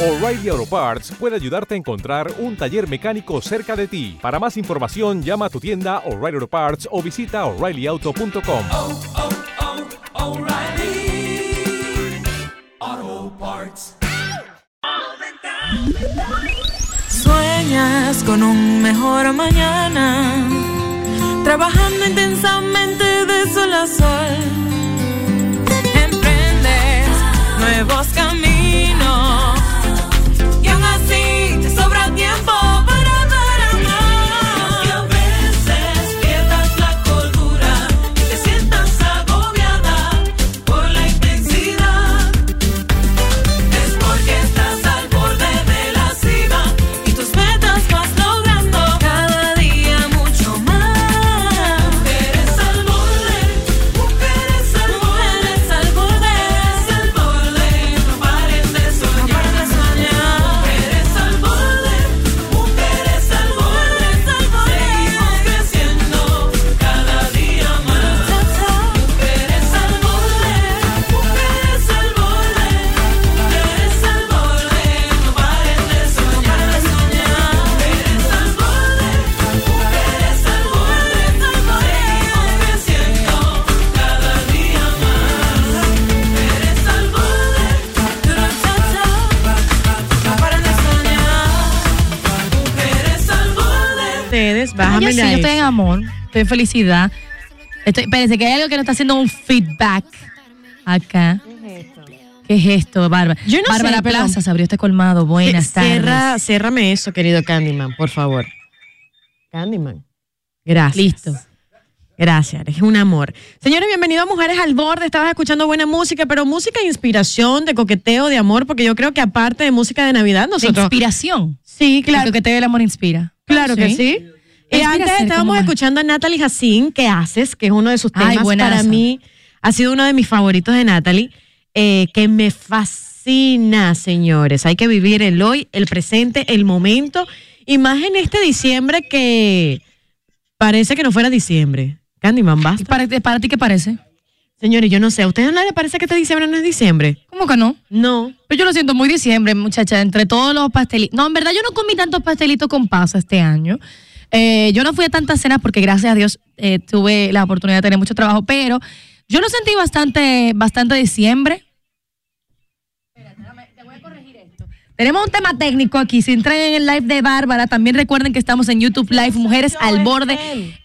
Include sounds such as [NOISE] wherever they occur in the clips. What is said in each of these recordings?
O'Reilly Auto Parts puede ayudarte a encontrar un taller mecánico cerca de ti. Para más información, llama a tu tienda O'Reilly Auto Parts o visita oreillyauto.com. oh, oh, O'Reilly Auto Parts. Sueñas con un mejor mañana, trabajando intensamente de sol a sol. Emprendes nuevos caminos Ustedes, Yo bájame sí, yo estoy en amor, estoy en felicidad. Estoy, espérense, que hay algo que no está haciendo un feedback acá. ¿Qué es esto, Bárbara? Yo no Bárbara sé, pero- Plaza se abrió este colmado. Buenas Cierra, tardes. ciérrame eso, querido Candyman, por favor. Candyman. Gracias. Listo. Gracias, eres un amor. Señores, bienvenidos a Mujeres al Borde. Estabas escuchando buena música, pero música de inspiración, de coqueteo, de amor, porque yo creo que aparte de música de Navidad, De nosotros. inspiración. Sí, claro. Porque te el amor inspira. Claro que Sí. Inspira antes ser estábamos escuchando a Natalie Jacín, ¿Qué haces? Que es uno de sus Ay, temas. buenazo. Para mí ha sido uno de mis favoritos de Natalie, eh, que me fascina, señores. Hay que vivir el hoy, el presente, el momento. Y más en este diciembre que parece que no fuera diciembre. Candyman, ¿Y basta. para, para ti qué parece? Señores, yo no sé, ¿a ustedes no les parece que este diciembre no es diciembre? ¿Cómo que no? No. Pero yo lo siento muy diciembre, muchacha, entre todos los pastelitos. No, en verdad yo no comí tantos pastelitos con pasa este año. Eh, yo no fui a tantas cenas porque gracias a Dios eh, tuve la oportunidad de tener mucho trabajo, pero yo lo sentí bastante, bastante diciembre. Tenemos un tema técnico aquí. Si entran en el live de Bárbara, también recuerden que estamos en YouTube Live, Mujeres al Borde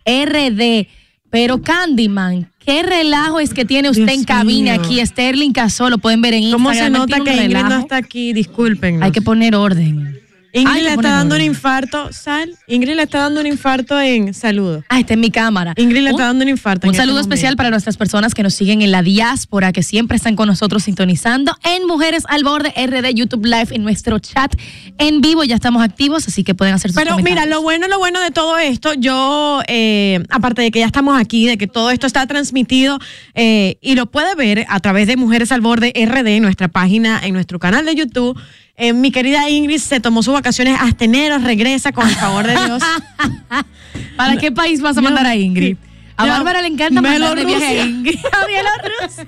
RD. Pero Candyman, ¿qué relajo es que tiene usted Dios en cabina mío. aquí? Sterling Casó, lo pueden ver en Instagram. ¿Cómo se nota que Ingrid no está aquí? Disculpen. Hay que poner orden. Ingrid le está dando un infarto. Sal. Ingrid le está dando un infarto en saludo. Ah, está en mi cámara. Ingrid le está dando un infarto. Un en saludo este especial para nuestras personas que nos siguen en la diáspora, que siempre están con nosotros sintonizando en Mujeres al Borde RD YouTube Live en nuestro chat en vivo. Ya estamos activos, así que pueden hacer sus Pero mira, lo bueno, lo bueno de todo esto, yo, eh, aparte de que ya estamos aquí, de que todo esto está transmitido eh, y lo puede ver a través de Mujeres al Borde RD, nuestra página, en nuestro canal de YouTube. Eh, mi querida Ingrid se tomó sus vacaciones hasta enero, regresa con el favor de Dios. [LAUGHS] ¿Para qué país vas a mandar a Ingrid? A No, Bárbara le encanta mandar de viaje a. Ingrid. [LAUGHS] A Bielorrusia.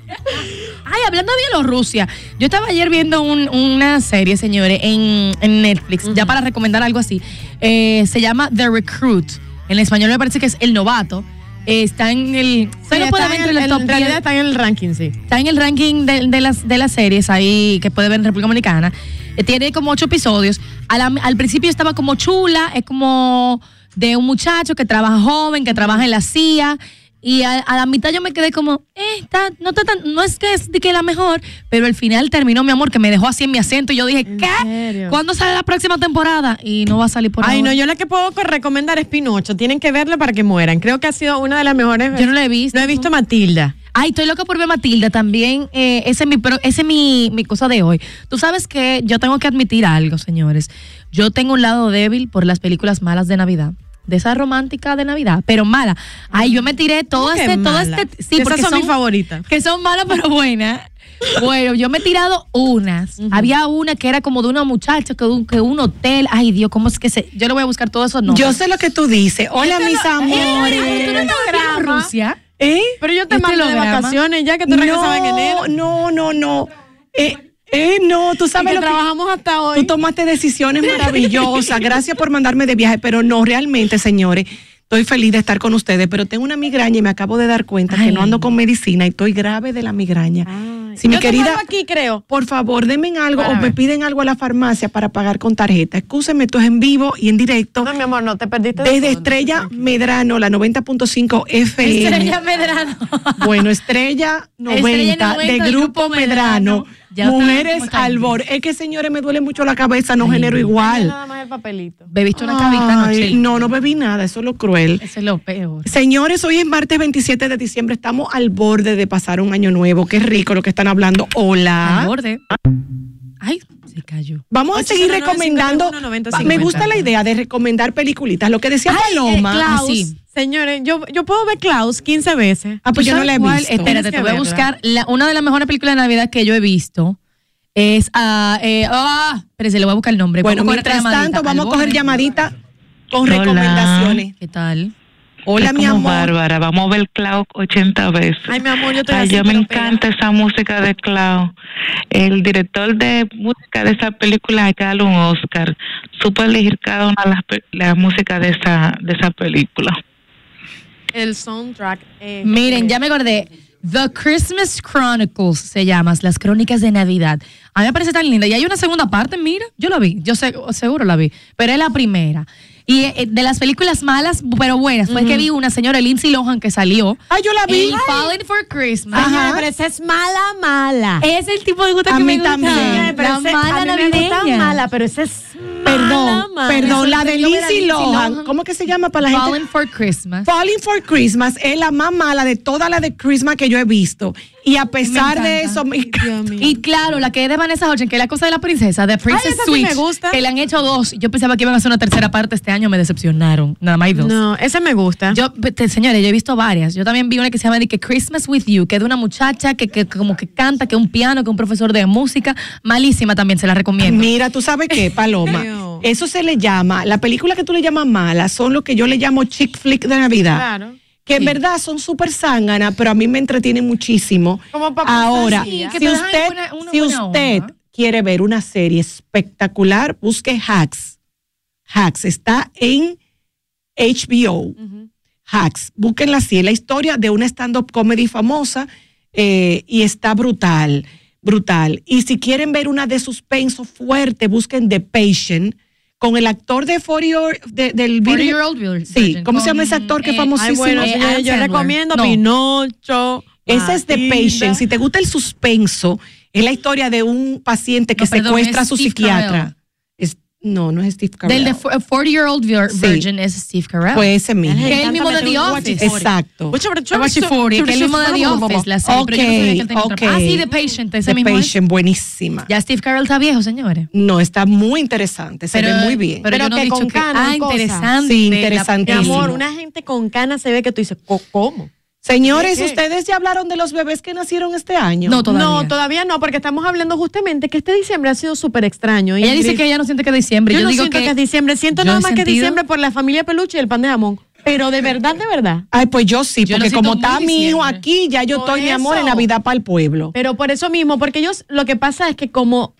Ay, hablando de Bielorrusia, yo estaba ayer viendo un- una serie, señores, en, en Netflix, ya para recomendar algo así. Eh, se llama The Recruit. En español me parece que es El Novato. Eh, está en el. Sí, puede ver en entre el- el top realidad 10. está en el ranking, sí. Está en el ranking de, de las, de las series ahí que puede ver en República Dominicana. Eh, tiene como ocho episodios. La- al principio estaba como chula, es como de un muchacho que trabaja joven, que trabaja en la CIA. Y a, a la mitad yo me quedé como, eh, está, no, está tan- no es que es de que la mejor, pero al final terminó mi amor, que me dejó así en mi acento. Y yo dije, ¿qué? serio? ¿Cuándo sale la próxima temporada? Y no va a salir por Ay, ahora. no, yo la que puedo recomendar es Pinocho. Tienen que verla para que mueran. Creo que ha sido una de las mejores. Yo no la he visto. No he visto Matilda. Ay, estoy loca por ver Matilda también. Eh, ese es, mi, pro- ese es mi, mi cosa de hoy. Tú sabes que yo tengo que admitir algo, señores. Yo tengo un lado débil por las películas malas de Navidad. De esa romántica de Navidad, pero mala. Ay, yo me tiré todo ¿Cómo que este, todo este. Sí, Esas porque son mis favoritas. Que son malas, pero buenas. Bueno, yo me he tirado unas. Había una que era como de una muchacha, que un, que un hotel. Ay, Dios, ¿cómo es que se.? Yo le voy a buscar todo eso. No. Yo sé lo que tú dices. Hola, mis ¿Tú no amores. estabas en Rusia? ¿Eh? Pero yo te Este mando de vacaciones ya que tú regresabas en enero. No, no, no, no. Eh, Eh, no, tú Y sabes que lo que trabajamos hasta hoy. Tú tomaste decisiones maravillosas. Gracias por mandarme de viaje, pero no, realmente, señores. Estoy feliz de estar con ustedes, pero tengo una migraña y me acabo de dar cuenta que no ando con medicina y estoy grave de la migraña. Ay. Si mi Yo querida, aquí, creo. por favor, denme algo Para o me piden algo a la farmacia para pagar con tarjeta. Excúsenme, esto es en vivo y en directo. No, mi amor, no te perdiste. de Desde todo. Estrella Medrano, la 90.5 FM. Estrella Medrano. Bueno, Estrella 90, Estrella 90 de Grupo Grupo Medrano. Medrano. Ya Mujeres cómo están. al borde. Es que, señores, me duele mucho la cabeza, no Ay, genero no. igual. Nada más el papelito. Bebiste una cabita Ay. No, no bebí nada, eso es lo cruel. Eso es lo peor. Señores, hoy es martes 27 de diciembre, estamos al borde de pasar un año nuevo. Qué rico lo que están hablando. Hola. Al borde. Ay, se cayó. Vamos a seguir 809 recomendando. 51 90 Me gusta la idea de recomendar peliculitas. Lo que decía Paloma. Eh, Klaus, sí. señores, yo, yo puedo ver Klaus 15 veces. ah, pues yo no la he ¿Cuál? visto. Espérate, te voy a buscar. la- una de las mejores películas de Navidad que yo he visto es. ah, eh, ah, espérese, le voy a buscar el nombre. Bueno, a mientras tanto, vamos a coger llamadita con Hola. recomendaciones. ¿Qué tal? Hola, mi como amor. Bárbara, vamos a ver Cloud 80 veces. Ay, mi amor, yo estoy Ay, yo me encanta esa música de Cloud. El director de música de esa película darle un Oscar. Supo elegir cada una de las la música de esa de esa película. El soundtrack. eh, Miren, eh, ya me acordé. The Christmas Chronicles se llama, las crónicas de Navidad. A mí me parece tan linda. Y hay una segunda parte, mira, yo la vi, yo sé, seguro la vi, pero es la primera. Y eh, de las películas malas, pero buenas, fue que vi una señora Lindsay Lohan que salió. Ay, yo la vi. Falling for Christmas. Ajá. pero esa es mala, mala. Es el tipo de gusto A que mí me gusta. también. Pero La ese- mala a mí me gusta navideña. mala, pero esa es Perdón, mala, perdón, la de Lindsay Lohan. Lohan. ¿Cómo que se llama para la gente? Falling for Christmas. Falling for Christmas es la más mala de todas las de Christmas que yo he visto. Y a pesar de eso, me. Y claro, la que es de Vanessa Hudgens, que es la cosa de la princesa, de Princess sí Switch, me gusta. que le han hecho dos. Yo pensaba que iban a hacer una tercera parte este año, me decepcionaron. Nada más hay dos. No, ese me gusta. Yo, te- señores, yo he visto varias. Yo también vi una que se llama de que Christmas with You, que es de una muchacha que, que como que canta, que es un piano, que es un profesor de música. Malísima también, se la recomiendo. Mira, tú sabes qué, Paloma. [LAUGHS] Eso se le llama, la película que tú le llamas mala son lo que yo le llamo chick flick de Navidad. Claro. Que en Sí. verdad son súper zánganas, pero a mí me entretienen muchísimo. Como Ahora, que si usted, una- una si usted onda. quiere ver una serie espectacular, busque Hacks. Hacks está en HBO. Hacks, búsquenla así. Es la historia de una stand-up comedy famosa eh, y está brutal, brutal. Y si quieren ver una de suspenso fuerte, busquen The Patient con el actor de 40 or- de- del 40 video. Year Old Virgin. Sí, ¿cómo se llama ese actor que es eh, famosísimo? Ay, bueno, Eh, yo Sandler. recomiendo No. Pinocho. Ese es The. Patient. Si te gusta el suspenso, es la historia de un paciente que No, perdón, secuestra a es su Steve psiquiatra. Es- no, no es Steve Carell. Del de fo- 40 Year Old Vir- Sí. Virgin es Steve Carell. Pues ese mismo. Que es el mismo de The Office. Exacto. Watch it 40, que es el mismo de The Office, la serie, pero yo no sabía que él tenía otra- Ok, Ah, sí. The Patient, ese The mismo es. Patient, buenísima. Ya Steve Carell está viejo, señores. No, está muy interesante, se ve muy bien. Pero, Pero yo no he que dicho con que- canas Ah, interesante. Sí, La- Mi interesantísimo. amor, una gente con canas se ve que tú dices, "Co- ¿cómo? Señores. ¿ustedes ya hablaron de los bebés que nacieron este año? No, todavía. No, todavía no, porque estamos hablando justamente que este diciembre ha sido súper extraño. Ella dice que ella no siente que es diciembre. yo, Yo, no digo siento que, que, es diciembre, siento nada más que sentido- diciembre por la familia peluche y el pan de jamón. Pero de verdad, de verdad. Ay, pues yo sí, Yo porque como está mi hijo aquí, ya yo Por estoy, mi amor, en eso. Navidad para el pueblo. Pero por eso mismo, porque ellos, lo que pasa es que como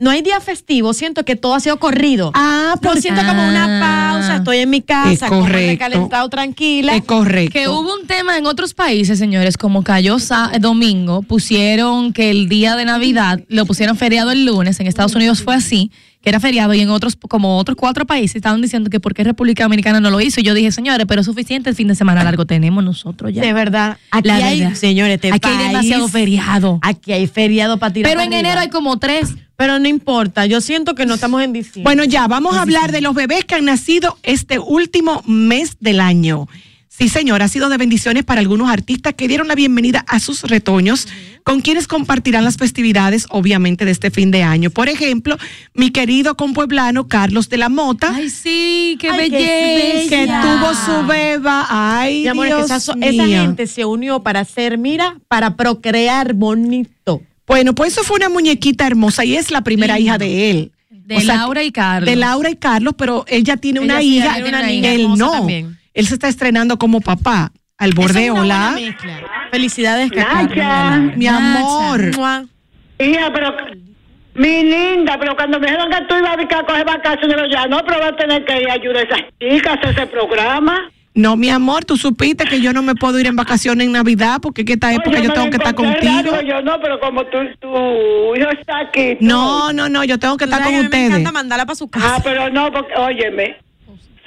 no hay día festivo, siento que todo ha sido corrido. Ah, Lo pues siento como una Ah. pausa, estoy en mi casa, Es como correcto. recalentado, tranquila. es correcto. Que hubo un tema en otros países, señores, como cayó domingo, pusieron que el día de Navidad lo pusieron feriado el lunes, en Estados Unidos fue así, que era feriado, y en otros, como otros cuatro países, estaban diciendo que por qué República Dominicana no lo hizo. Y yo dije, señores, pero es suficiente el fin de semana largo tenemos nosotros ya. de verdad. Aquí La hay, verdad. señores, este Aquí hay demasiado feriado. Aquí hay feriado para tirar. Pero en arriba. enero hay como tres. Pero no importa, yo siento que no estamos en diciembre. Bueno, ya, vamos a hablar de los bebés que han nacido este último mes del año. Sí, señor, ha sido de bendiciones para algunos artistas que dieron la bienvenida a sus retoños, con quienes compartirán las festividades, obviamente, de este fin de año. Por ejemplo, mi querido compueblano Carlos de la Mota, Ay, sí, qué Ay, qué belleza. que tuvo su beba. Ay, Mi amor, Dios esa, gente se unió para hacer, mira, para procrear bonito. Bueno, pues eso fue una muñequita hermosa y es la primera hija de él. De O sea, Laura y Carlos. De Laura y Carlos, pero ella tiene Ella una sí, hija, tiene una niña él no. también. Él se está estrenando como papá. Al borde, es hola. Felicidades. Nacha. Mi amor. Hija, pero Mi linda, pero cuando me dijeron que tú ibas a coger vacaciones, yo ya no, pero va a tener que ir a ayudar a esas chicas a hacer ese programa. No, mi amor, tú supiste que yo no me puedo ir en vacaciones en Navidad porque que esta época Oye, yo tengo que estar contigo. raro, Yo no, pero como tú, tu hijo está aquí. tú- No, no, no, yo tengo que Tú estar con mí Me ustedes. encanta mandarla para su casa. Ah, pero no, porque, óyeme,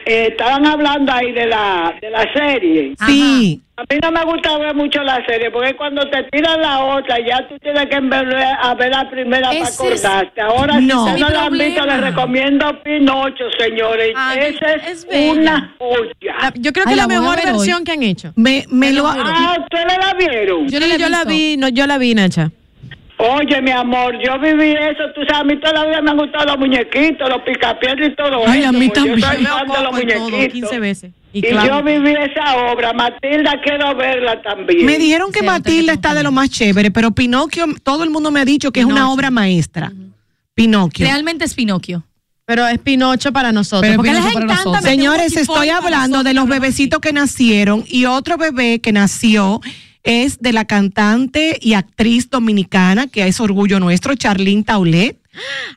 eh, estaban hablando ahí de la, de la serie. Sí, A mí no me gusta ver mucho la serie, porque cuando te tiran la otra, ya tú tienes que ver, a ver la primera para acordarte. Ahora, No. si usted no la han visto, les problema. recomiendo Pinocho, señores. Ah, Esa es es, bella. una joya. La- yo creo que Ay, es la mejor hoy. versión que han hecho. me, me lo. Ah, ¿ustedes la vieron? Yo no la yo la vi, no, yo la vi, Nacha. Oye, mi amor, yo viví eso. Tú sabes, a mí toda la vida me han gustado los muñequitos, los picapiedras y todo Ay, eso. a mí también. Yo soy fan de los y todo, muñequitos. 15 veces. Y, Y claro. yo viví esa obra. Matilda, quiero verla también. Me dijeron que Sí, Matilda está de lo más chévere, pero Pinocchio, todo el mundo me ha dicho que es una obra maestra. Pinocchio. Realmente es Pinocchio. Pero es Pinocho para nosotros. Pero porque les para encanta nosotros. Señores, estoy hablando de los bebecitos que nacieron y otro bebé que nació es de la cantante y actriz dominicana, que es orgullo nuestro, Charlene Taulet.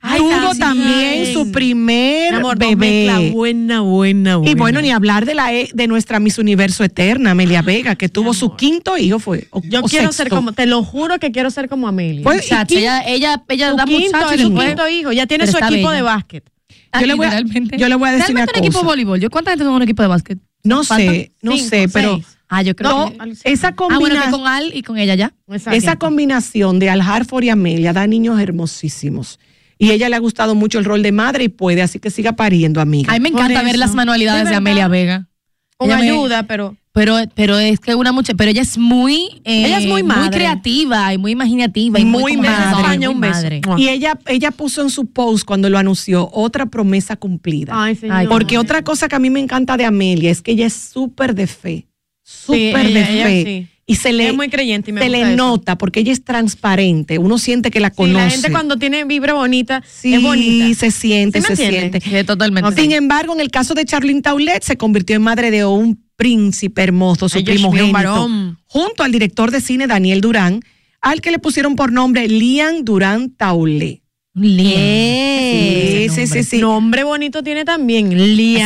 Ay, Tuvo también. también su primer amor, bebé. buena, buena, buena. Y bueno, ni hablar de la e- de nuestra Miss Universo Eterna, Amelia Vega, que tuvo su quinto hijo, fue. o- Yo o quiero sexto. ser como, te lo juro que quiero ser como Amelia. Pues, ¿y Chacha, quién- ella, ella, ella da quinto, muchachos y su quinto hijo, ya tiene Pero su equipo bella. de básquet. Ah, Yo le voy a- yo le voy a decir una un equipo de voleibol. ¿Yo cuánta gente en un equipo de básquet? No sé, no Cinco, sé, pero seis. Ah, yo creo no, que... esa Ah, bueno, combinación. con Al y con ella ya. Esa combinación de Al Harford y Amelia da niños hermosísimos. Y ella le ha gustado mucho el rol de madre y puede, así que siga pariendo, amiga. A mí me encanta ver las manualidades De. Amelia Vega. Con Ella me- ayuda, pero Pero, pero es que una mucha, pero ella es muy, eh, Ella es muy madre. creativa y muy imaginativa y muy, Muy madre. muy. Y ella, ella puso en su post cuando lo anunció otra promesa cumplida. Ay, señor. Ay, Porque otra cosa que a mí me encanta de Amelia es que ella es súper de fe. Sí, Súper de ella- ella fe. sí. Y se le, es muy creyente y me se gusta le eso. nota porque ella es transparente. Uno siente que la Sí, conoce. la gente cuando tiene vibra bonita Sí, es bonita. se siente, ¿Sí se siente. Sí, totalmente. Sin embargo, en el caso de Charlene Taulet, se convirtió en madre de un príncipe hermoso, su Ay, primogénito, varón. junto al director de cine Daniel Durán, al que le pusieron por nombre Lian Durán Taulet. Lian. Sí, sí, sí, sí. Nombre bonito tiene también.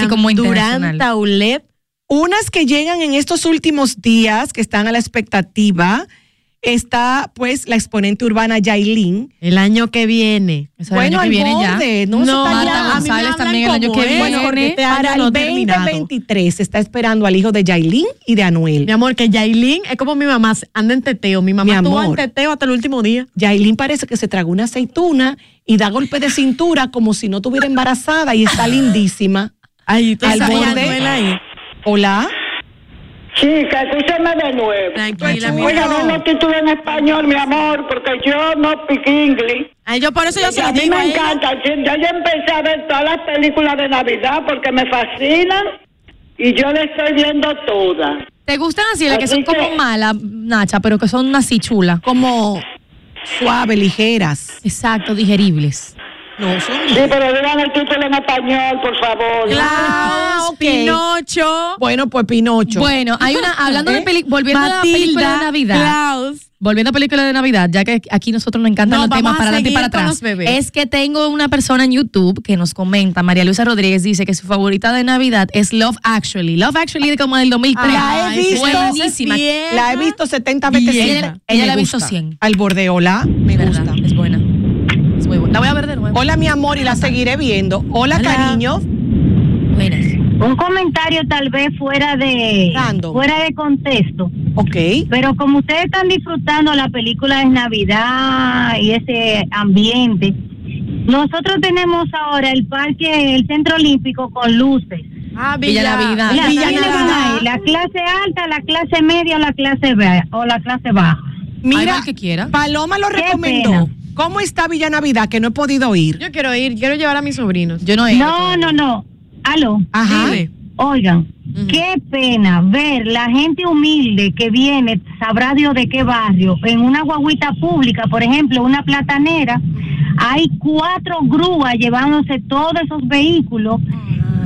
Como Durán. Taulet. Unas que llegan en estos últimos días, que están a la expectativa, está pues la exponente urbana Yailin. El año que viene. O sea, el Bueno, año que viene ya. borde, no, eso está Marta ya. González también el año que viene. porque este Para no el terminado. 2023 se está esperando al hijo de Yailin y de Anuel. Mi amor, que Yailin es como mi mamá, anda en teteo. Mi mamá Mi estuvo en teteo hasta el último día. Yailin parece que se tragó una aceituna y da golpe de cintura como si no estuviera embarazada y está lindísima. Ay, tú Al borde. Anuel ahí. Hola. Chica, escúchame de nuevo. Tranquila, mi Oiga, amor. no los títulos en español, mi amor, porque yo no speak English. Ay, yo por eso yo se a lo mí digo a me encanta. Yo ya empecé a ver todas las películas de Navidad porque me fascinan y yo le estoy viendo todas. ¿Te gustan así, las que son como malas, Nacha, pero que son así chulas? Como suave, ligeras. Exacto, digeribles. No, son Sí, pero digan el título en español, por favor. Klaus, Ah, ok. Pinocho. Bueno, pues Pinocho. Bueno, hay una, hablando de ¿Eh? películas, volviendo a la Matilda, película de Navidad. Klaus. Volviendo a película de Navidad, ya que aquí nosotros nos encantan No, los temas para adelante y para atrás. Es que tengo una persona en YouTube que nos comenta, María Luisa Rodríguez dice que su favorita de Navidad es Love Actually. Love Actually de como del 2003. La he visto. Buenísima. Bien. La he visto 70 veces. Ella- ella la ha visto gusta. 100. Al borde, hola. Me gusta. Es buena. La voy a ver de nuevo. Hola, mi amor, y la seguiré viendo. Hola, Hola. cariño. Buenas. Un comentario tal vez fuera de Random. fuera de contexto, Ok. pero como ustedes están disfrutando la película de Navidad y ese ambiente, nosotros tenemos ahora el parque, el Centro Olímpico con luces. Ah, Villa Navidad. Mira, Villa ¿quiénes van Navidad. La clase alta, la clase media o la clase o la clase baja. Mira, que quiera. Paloma lo recomendó. ¿Cómo está Villa Navidad? Que no he podido ir. Yo quiero ir, quiero llevar a mis sobrinos. Yo no he ido No, no, no. Aló. Ajá. Dime. Oigan, qué pena ver la gente humilde que viene, sabrá Dios de qué barrio, en una guaguita pública, por ejemplo, una platanera, hay cuatro grúas llevándose todos esos vehículos.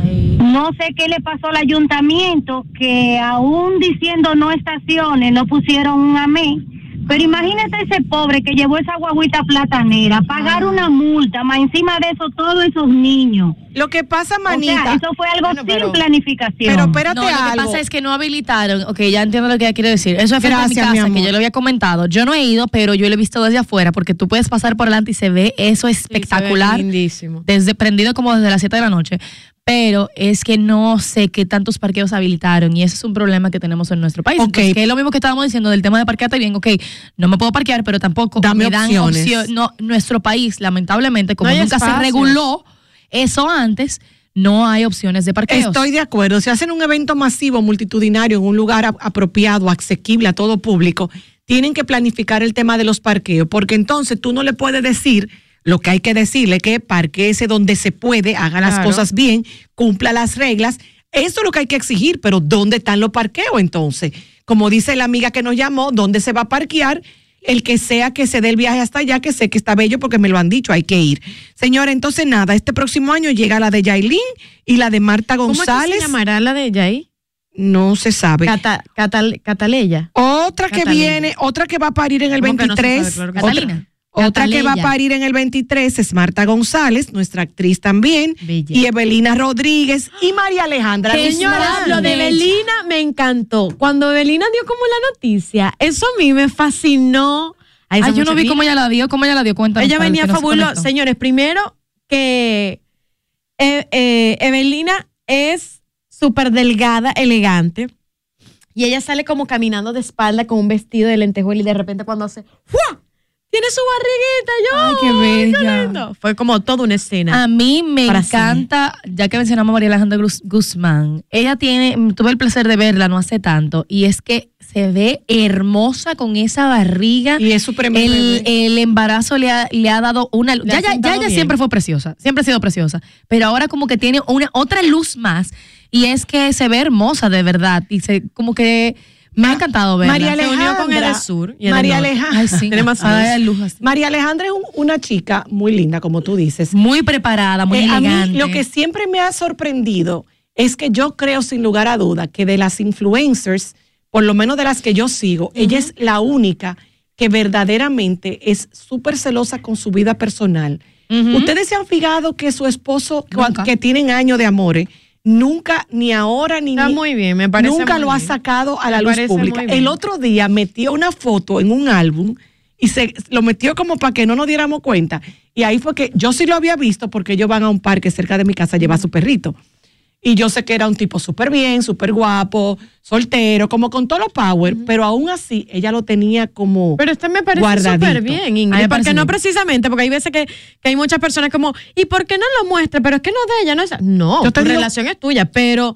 Ay. No sé qué le pasó al ayuntamiento, que aún diciendo no estaciones, no pusieron un amén, Pero imagínate ese pobre que llevó esa guaguita platanera, pagar una multa, más encima de eso todos esos niños. Lo que pasa, O manita. sea, eso fue algo sin pero- planificación. pero espérate No, lo que algo. pasa es que no habilitaron. Ok, ya entiendo lo que ella quiere decir. Eso es frente a mi casa, que yo lo había comentado. Yo no he ido, pero yo lo he visto desde afuera, porque tú puedes pasar por delante y se ve eso espectacular. lindísimo. desde prendido como desde las 7 de la noche. Pero es que no sé qué tantos parqueos habilitaron y ese es un problema que tenemos en nuestro país. Ok. Entonces, que es lo mismo que estábamos diciendo del tema de parquearte bien. Ok, no me puedo parquear, pero tampoco Dame me dan opciones. opción- No, nuestro país, lamentablemente, como No nunca se reguló eso antes, no hay opciones de parqueos. Estoy de acuerdo. Si hacen un evento masivo, multitudinario, en un lugar apropiado, asequible a todo público, tienen que planificar el tema de los parqueos, porque entonces tú no le puedes decir lo que hay que decirle, que parqueese donde se puede, haga las cosas bien, cumpla las reglas. Eso es lo que hay que exigir, pero ¿dónde están los parqueos entonces? Como dice la amiga que nos llamó, ¿dónde se va a parquear? El que sea que se dé el viaje hasta allá, que sé que está bello porque me lo han dicho, hay que ir. Señora, entonces nada, este próximo año llega la de Yailin y la de Marta ¿Cómo es que González. se llamará la de ahí? No se sabe. Cata, Catal- Cataleya. otra que viene, otra que va a parir en el ¿Cómo que no se 23. sabe? Claro que otra, Catalina. Otra que va a parir en el 23 es Marta González, nuestra actriz también, Bella. y Evelina Rodríguez y María Alejandra Señora, lo de Belina me encantó. Cuando Belina dio como la noticia, eso a mí me fascinó. Ay, yo no vi cómo ella la dio, cómo ella la dio cuenta. Ella venía fabulosa. Señores, primero que eh, eh, Evelina es súper delgada, elegante. Y ella sale como caminando de espalda con un vestido de lentejuela y de repente cuando hace ¡fua! Tiene su barriguita. Yo, Ay, qué bella. lindo. Fue como toda una escena. A mí me encanta, ya que mencionamos a María Alejandra Guz- Guzmán, ella tiene, tuve el placer de verla no hace tanto, y es que se ve hermosa con esa barriga. Y es su primer el, el embarazo le ha, le ha dado una luz. Ya, ya, ya bien. siempre fue preciosa, siempre ha sido preciosa, pero ahora como que tiene una otra luz más, y es que se ve hermosa de verdad, y se como que me ha encantado verla. María Se unió Alejandra. con el del sur y el del María. Alejandra. Ay, sí. Tiene más luz. María Alejandra es un- una chica muy linda, como tú dices. Muy preparada, muy Eh, a elegante. mí lo que siempre me ha sorprendido es que yo creo sin lugar a duda que de las influencers, por lo menos de las que yo sigo, ella es la única que verdaderamente es súper celosa con su vida personal. Ustedes se han fijado que su esposo, Nunca. que tienen años de amores, nunca, ni ahora, ni Está muy bien, me parece Nunca muy lo ha sacado a la luz pública. El otro día metió una foto en un álbum y se lo metió como para que no nos diéramos cuenta. Y ahí fue que yo sí lo había visto porque ellos van a un parque cerca de mi casa a llevar a su perrito. Y yo sé que era un tipo súper bien, súper guapo, soltero, como con todo lo power, pero aún así ella lo tenía como Pero este me parece súper bien, Ingrid. Porque no bien. precisamente, porque hay veces que, que hay muchas personas como, ¿y por qué no lo muestra? Pero es que no es de ella, no es. No, Yo tu digo- relación es tuya, pero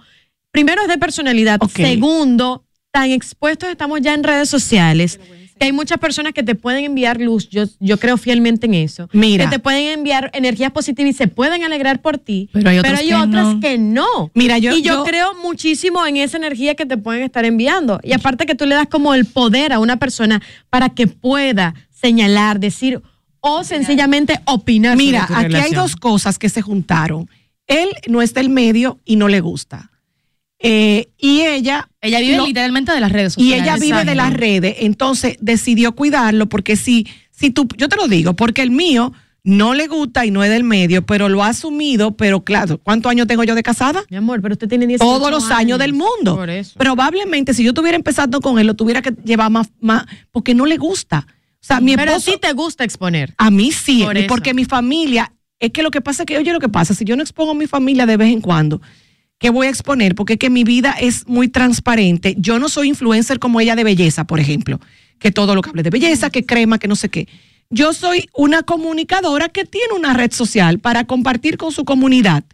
primero es de personalidad. Segundo, tan expuestos estamos ya en redes sociales. Que hay muchas personas que te pueden enviar luz, yo, yo creo fielmente en eso. Mira. Que te pueden enviar energías positivas y se pueden alegrar por ti. Pero hay que otras no. que no. Mira, yo- y yo, yo- creo muchísimo en esa energía que te pueden estar enviando. Y aparte que tú le das como el poder a una persona para que pueda señalar, decir o sencillamente opinar. sobre Mira, tu aquí hay dos cosas que se juntaron. Él no es del medio y no le gusta. Eh, y ella Ella vive lo- literalmente de las redes y sociales. ella vive de las redes, entonces decidió cuidarlo porque si, si tú, yo te lo digo, porque el mío no le gusta y no es del medio, pero lo ha asumido, pero claro, ¿cuántos años tengo yo de casada? Mi amor, pero usted tiene 18 Todos los años del mundo. Por eso. Probablemente si yo estuviera empezando con él, lo tuviera que llevar más, más porque no le gusta. O sea, mi pero esposo, sí te gusta exponer. a mí sí, Por eso. porque mi familia, es que lo que pasa es que, oye, lo que pasa, si yo no expongo a mi familia de vez en cuando, ¿qué voy a exponer? Porque es que mi vida es muy transparente. Yo no soy influencer como ella de belleza, por ejemplo, que todo lo que hable de belleza, que crema, que no sé qué. Yo soy una comunicadora que tiene una red social para compartir con su comunidad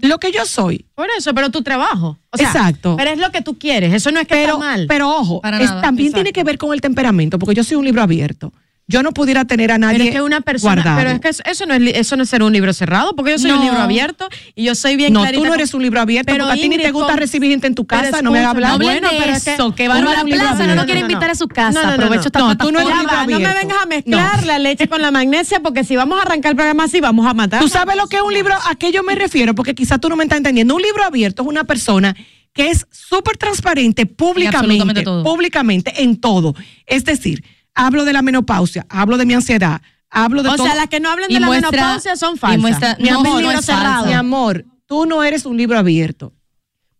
lo que yo soy. Por eso, pero tu trabajo. O sea, Exacto. Pero es lo que tú quieres. Eso no es que Pero, está mal. pero ojo, Para es- nada, también exacto. tiene que ver con el temperamento, porque yo soy un libro abierto. Yo no pudiera tener a nadie Pero es que una persona, guardado. pero es que eso, no es eso no es ser un libro cerrado, porque yo soy un No. libro abierto y yo soy bien no, clarita tú no eres un libro abierto Pero, porque a ti ni te Ingrid, gusta recibir gente en tu casa, no me hablas. No Bueno, pero es que- eso, que es un libro Plaza no abierto. lo quiere invitar a su casa. No, no, no, Aprovecho no. esta No, tú no eres Ya libro va, no me abierto. vengas a mezclar la leche con la magnesia, porque si vamos a arrancar el programa así, vamos a matar. Tú sabes lo que es un libro, a qué yo me refiero, porque quizás tú no me estás entendiendo. Un libro abierto es una persona que es súper transparente públicamente, públicamente en todo. Es decir, hablo de la menopausia, hablo de mi ansiedad, hablo de O todo. sea, las que no hablan Y de la muestra- menopausia son y falsas. muestra- Mi no, amor, no libro es falsa. Mi amor, tú no eres un libro abierto.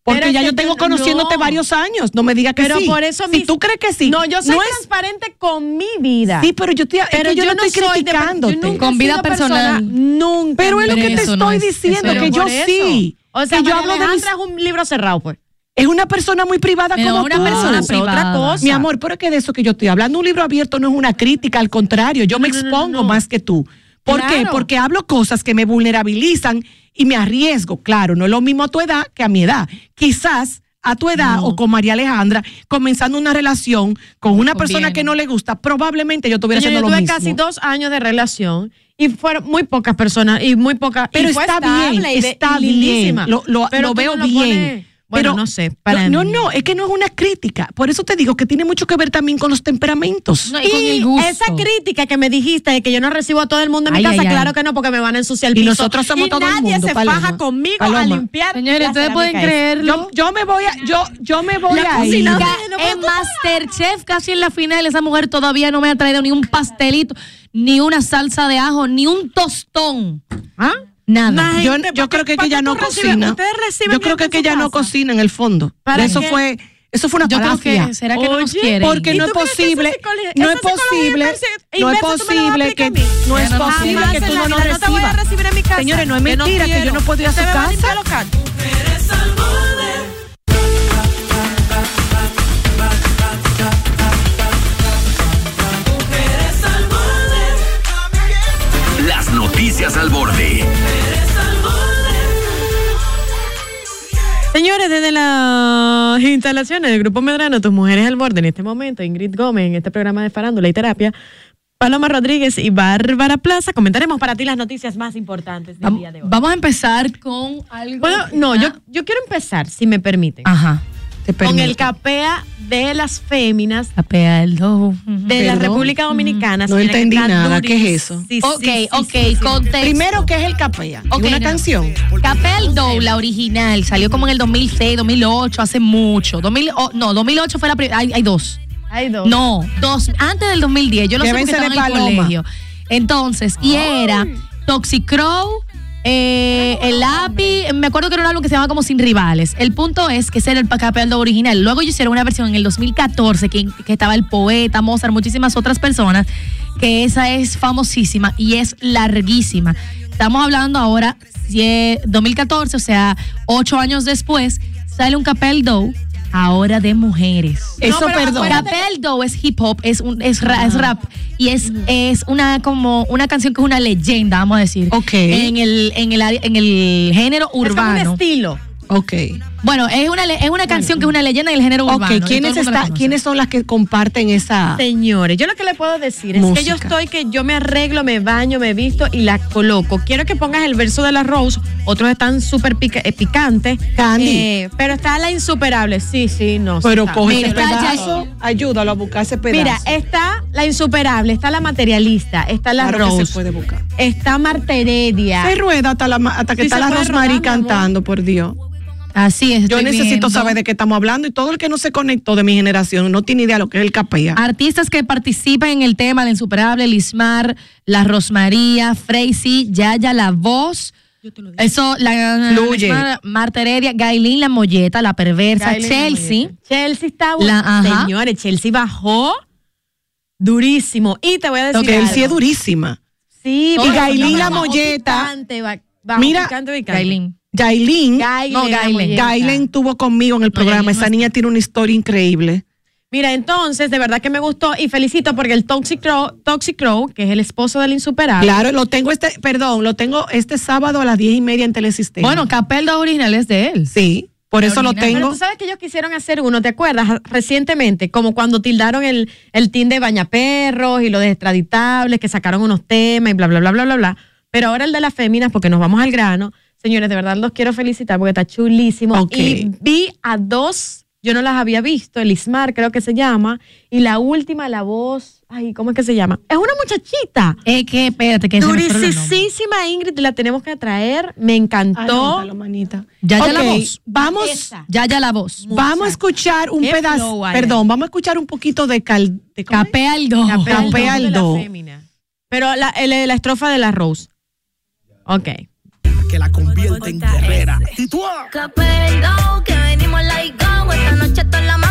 Porque Pero ya yo tengo conociéndote no. varios años. No me digas que Pero sí. por eso Si mis- tú crees que sí. No, yo soy no es- transparente con mi vida. Sí, pero yo, estoy, es pero que yo, no estoy de- yo nunca Con vida personal. persona- nunca. pero es lo Pero que te estoy es- diciendo, que yo eso. sí. O sea, que yo hablo de mis- es un libro cerrado, pues. Es una persona muy privada Pero como una tú. persona es otra privada. cosa. Mi amor, pero es que de eso que yo estoy hablando, un libro abierto no es una crítica, al contrario, yo me no, no, no, expongo no. más que tú. ¿Por qué? Porque hablo cosas que me vulnerabilizan y me arriesgo. Claro, no es lo mismo a tu edad que a mi edad. Quizás a tu edad o con María Alejandra, comenzando una relación con una persona que no le gusta, probablemente yo estuviera haciendo yo lo tuve mismo. casi dos años de relación y fueron muy pocas personas y muy pocas. Pero y fue está bien, estable y de- está y bien. Lo, lo- Pero lo tú veo no lo bien. pones- bueno, pero no sé. Para no, mí. no, es que no es una crítica. Por eso te digo que tiene mucho que ver también con los temperamentos. No, y con el gusto. esa crítica que me dijiste de que yo no recibo a todo el mundo en mi casa, ay, ay. claro que no, porque me van a ensuciar el Y nosotros somos Y todo el nadie mundo, se Paloma. faja conmigo a limpiar. Señores, ustedes pueden creerlo. Yo, yo me voy a, yo, yo me voy La a ir. no en Masterchef, casi en la final, esa mujer todavía no me ha traído ni un pastelito, ni una salsa de ajo, ni un tostón. ¿Ah? Nada. Yo, gente, yo ¿para creo que, ella no tú recibes- cocina. Yo creo que, ella no cocina en el fondo. ¿Para eso qué? fue, eso fue una Yo que, ¿será que no nos Oye, quiere? Porque ¿Y no es posible, no es posible, no es posible que no es posible que tú no nos no te voy a recibas. recibir en mi casa. Señores, no es Que no mentira que yo no puedo ir a su casa. limpiar los cartos. Mujeres al borde. Mujeres al borde. Las noticias al borde. Señores, desde las instalaciones del Grupo Medrano, tus mujeres al borde en este momento, Ingrid Gómez en este programa de Farándula y Terapia, Paloma Rodríguez y Bárbara Plaza, comentaremos para ti las noticias más importantes del día de hoy. Vamos a empezar con algo. Bueno, no, yo, yo quiero empezar, si me permiten, Ajá. Te con el capea de las féminas Capea el do. de la. República Dominicana. No entendí nada, ¿qué es eso? Sí, Ok, sí, ok, sí, sí. contexto. Primero, ¿qué es el capea? Ok, una no, no. canción. Capel Doll, la original, salió como en el 2006, 2008, hace mucho. 2000, oh, no, 2008 fue la primera. Hay, hay dos. Hay dos. No, dos. Antes del 2010. Yo lo sé estaba en el colegio. Entonces, y era Toxicrow, eh, el lápiz. Me acuerdo que era un álbum que se llamaba como Sin Rivales. El punto es que ese era el Capel Doll original. Luego ellos hicieron una versión en el 2014 que, que estaba el poeta, Mozart, muchísimas otras personas. Que esa es famosísima y es larguísima. Estamos hablando ahora, si es 2014, o sea, ocho años después, sale un Capel Doll ahora de mujeres. Eso, perdón. acuérdate- Capel Dough es hip hop, es un es, ra- es rap y es, es una como una canción que es una leyenda, vamos a decir. Ok. En el en el área- en el género Es como un urbano. estilo. Ok. Bueno, es una es una canción que es una leyenda en el género urbano. Ok, y todo ¿quiénes, está. ¿quiénes son las que comparten esa? Señores, yo lo que le puedo decir es que yo estoy que yo me arreglo, me baño, me visto y la coloco. Quiero que pongas el verso de la Rose. Otros están súper pica- eh, picantes. Candy. Eh, pero está la insuperable. Sí, sí, no. Pero coge ese pedazo, ayúdalo a buscar ese pedazo. Mira, está la insuperable, está la materialista, está la Claro que Rose, se puede buscar. está Marta Heredia. Se rueda hasta, la, hasta que Sí, está la amor. cantando, por Dios. Así es. Yo necesito viendo. saber de qué estamos hablando y todo el que no se conectó de mi generación no tiene idea de lo que es el capea. Artistas que participan en el tema, la insuperable, Lismar, la Rosmaría, Freisy, Yaya, la voz. Eso, la Fluye. Lismar, Marta Heredia, Gailín, la Molleta, la perversa, Gailin Chelsea. Chelsea está La- ajá. Señores, Chelsea bajó durísimo. Y te voy a decir. Él algo. sí es durísima. Sí, Y Gailín la bajó Molleta. picante, Mira, picante, picante. Gailín. Yailin, Gailin, No. Molleta. Gailen estuvo conmigo en el programa. No Esa niña tiene una historia increíble. Mira, entonces, de verdad que me gustó y felicito porque el Toxic Crow, Toxic Crow que es el esposo del insuperable. Claro, lo tengo este, perdón, lo tengo este sábado a las diez y media en Telesistema. Bueno, Capel Dough original es de él. sí, por eso lo original. Pero tengo. tú sabes que ellos quisieron hacer uno, ¿te acuerdas? Recientemente, como cuando tildaron el, el team de Bañaperros y lo de extraditables, que sacaron unos temas y bla, bla, bla, bla, bla, bla. Pero ahora el de las féminas, porque nos vamos al grano. Señores, de verdad los quiero felicitar porque está chulísimo. Y vi a dos yo no las había visto, Elismar creo que se llama, y la última, la voz, ay, ¿cómo es que se llama? Es una muchachita. Es que, espérate, que. Durisísima Ingrid, la tenemos que traer, me encantó. Anótalo, manita. Ya, ya la voz. Vamos, Esa. Ya, ya la voz. vamos a escuchar un pedazo. Perdón, vamos a escuchar un poquito de cal. de- ¿cómo es? Capé al do. Capé al Capé do al de la do. fémina. Pero la, el- la estrofa de la Rose. Ok. Que la convierte en guerrera. Capeldo, que venimos like go. Esta noche toda la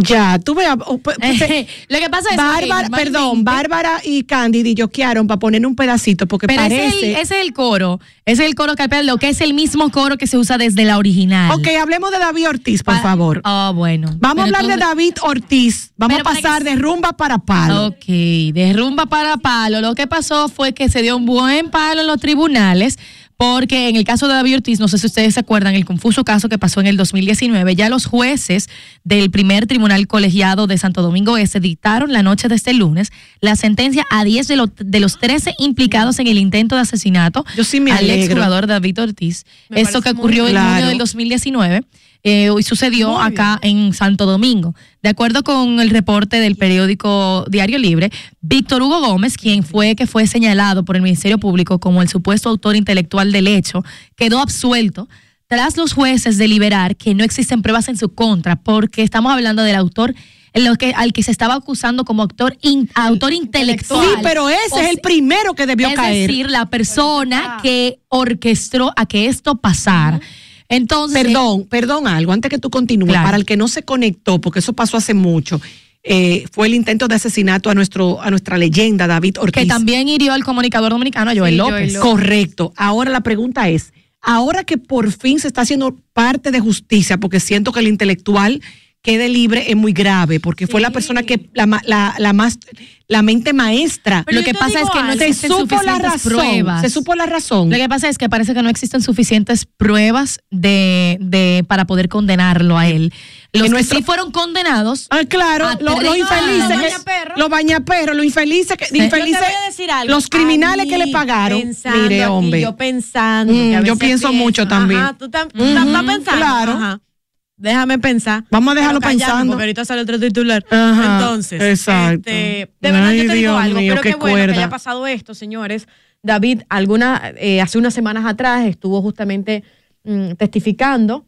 Ya, tú veas. [LAUGHS] oh, Lo que pasa es que Bárbara, normalmente- perdón, Bárbara y Candy yoquearon para poner un pedacito porque Pero ese es, parece. el, ese es el coro. Ese es el coro al do, que es el mismo coro que se usa desde la original. Ok, hablemos de David Ortiz, por Pa- favor. Ah, bueno. Vamos a hablar de David Ortiz. Vamos a Pero pasar que- de rumba para palo. Ok, de rumba para palo. Lo que pasó fue que se dio un buen palo en los tribunales. Porque en el caso de David Ortiz, no sé si ustedes se acuerdan, el confuso caso que pasó en el 2019, ya los jueces del primer tribunal colegiado de Santo Domingo Este dictaron la noche de este lunes la sentencia a 10 de, lo- de los 13 implicados en el intento de asesinato Yo sí me al exjugador David Ortiz. Me Esto que ocurrió en junio del 2019 eh, y sucedió acá en Santo Domingo. De acuerdo con el reporte del periódico Diario Libre, Víctor Hugo Gómez, quien fue que fue señalado por el Ministerio Público como el supuesto autor intelectual del hecho, quedó absuelto tras los jueces deliberar que no existen pruebas en su contra, porque estamos hablando del autor en lo que, al que se estaba acusando como autor, in- autor intelectual. Sí, pero ese O es el primero que debió es caer. decir, la persona que orquestó a que esto pasara. Entonces, Perdón, perdón algo, antes que tú continúes, Claro. para el que no se conectó, porque eso pasó hace mucho, eh, fue el intento de asesinato a nuestro a nuestra leyenda David Ortiz. que también hirió al comunicador dominicano Joel Sí, López. Joel López. Correcto. Ahora la pregunta es, ahora que por fin se está haciendo parte de justicia, porque siento que el intelectual quede libre es muy grave, porque fue la persona que la, la, la más la mente maestra. Pero Lo que pasa es que no se existen supo la suficientes razón. pruebas. Se supo la razón. Lo que pasa es que parece que no existen suficientes pruebas de, de para poder condenarlo a él. Los que nuestro- sí fueron condenados. Ah, claro, lo- los tres infelices, los bañaperros, los infelices, los criminales que le pagaron. pensando Mire, hombre. Yo pensando. Mm, yo pienso mucho también. Ajá, tú, tam- tú tam- Ujú, estás pensando. claro. Ajá. Déjame pensar. Vamos a dejarlo pensando. Porque ahorita sale otro titular. Ajá, Entonces, exacto. este, de verdad Ay, yo te digo Dios algo, mío, pero qué bueno cuerda. que haya pasado esto, señores. David, alguna, eh, hace unas semanas atrás estuvo justamente mm, testificando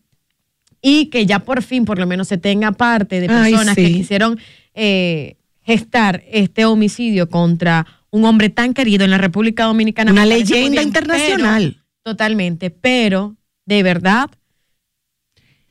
y que ya por fin, por lo menos, se tenga parte de Ay, personas que quisieron eh, gestar este homicidio contra un hombre tan querido en la República Dominicana. Una leyenda internacional. pero- totalmente, pero de verdad,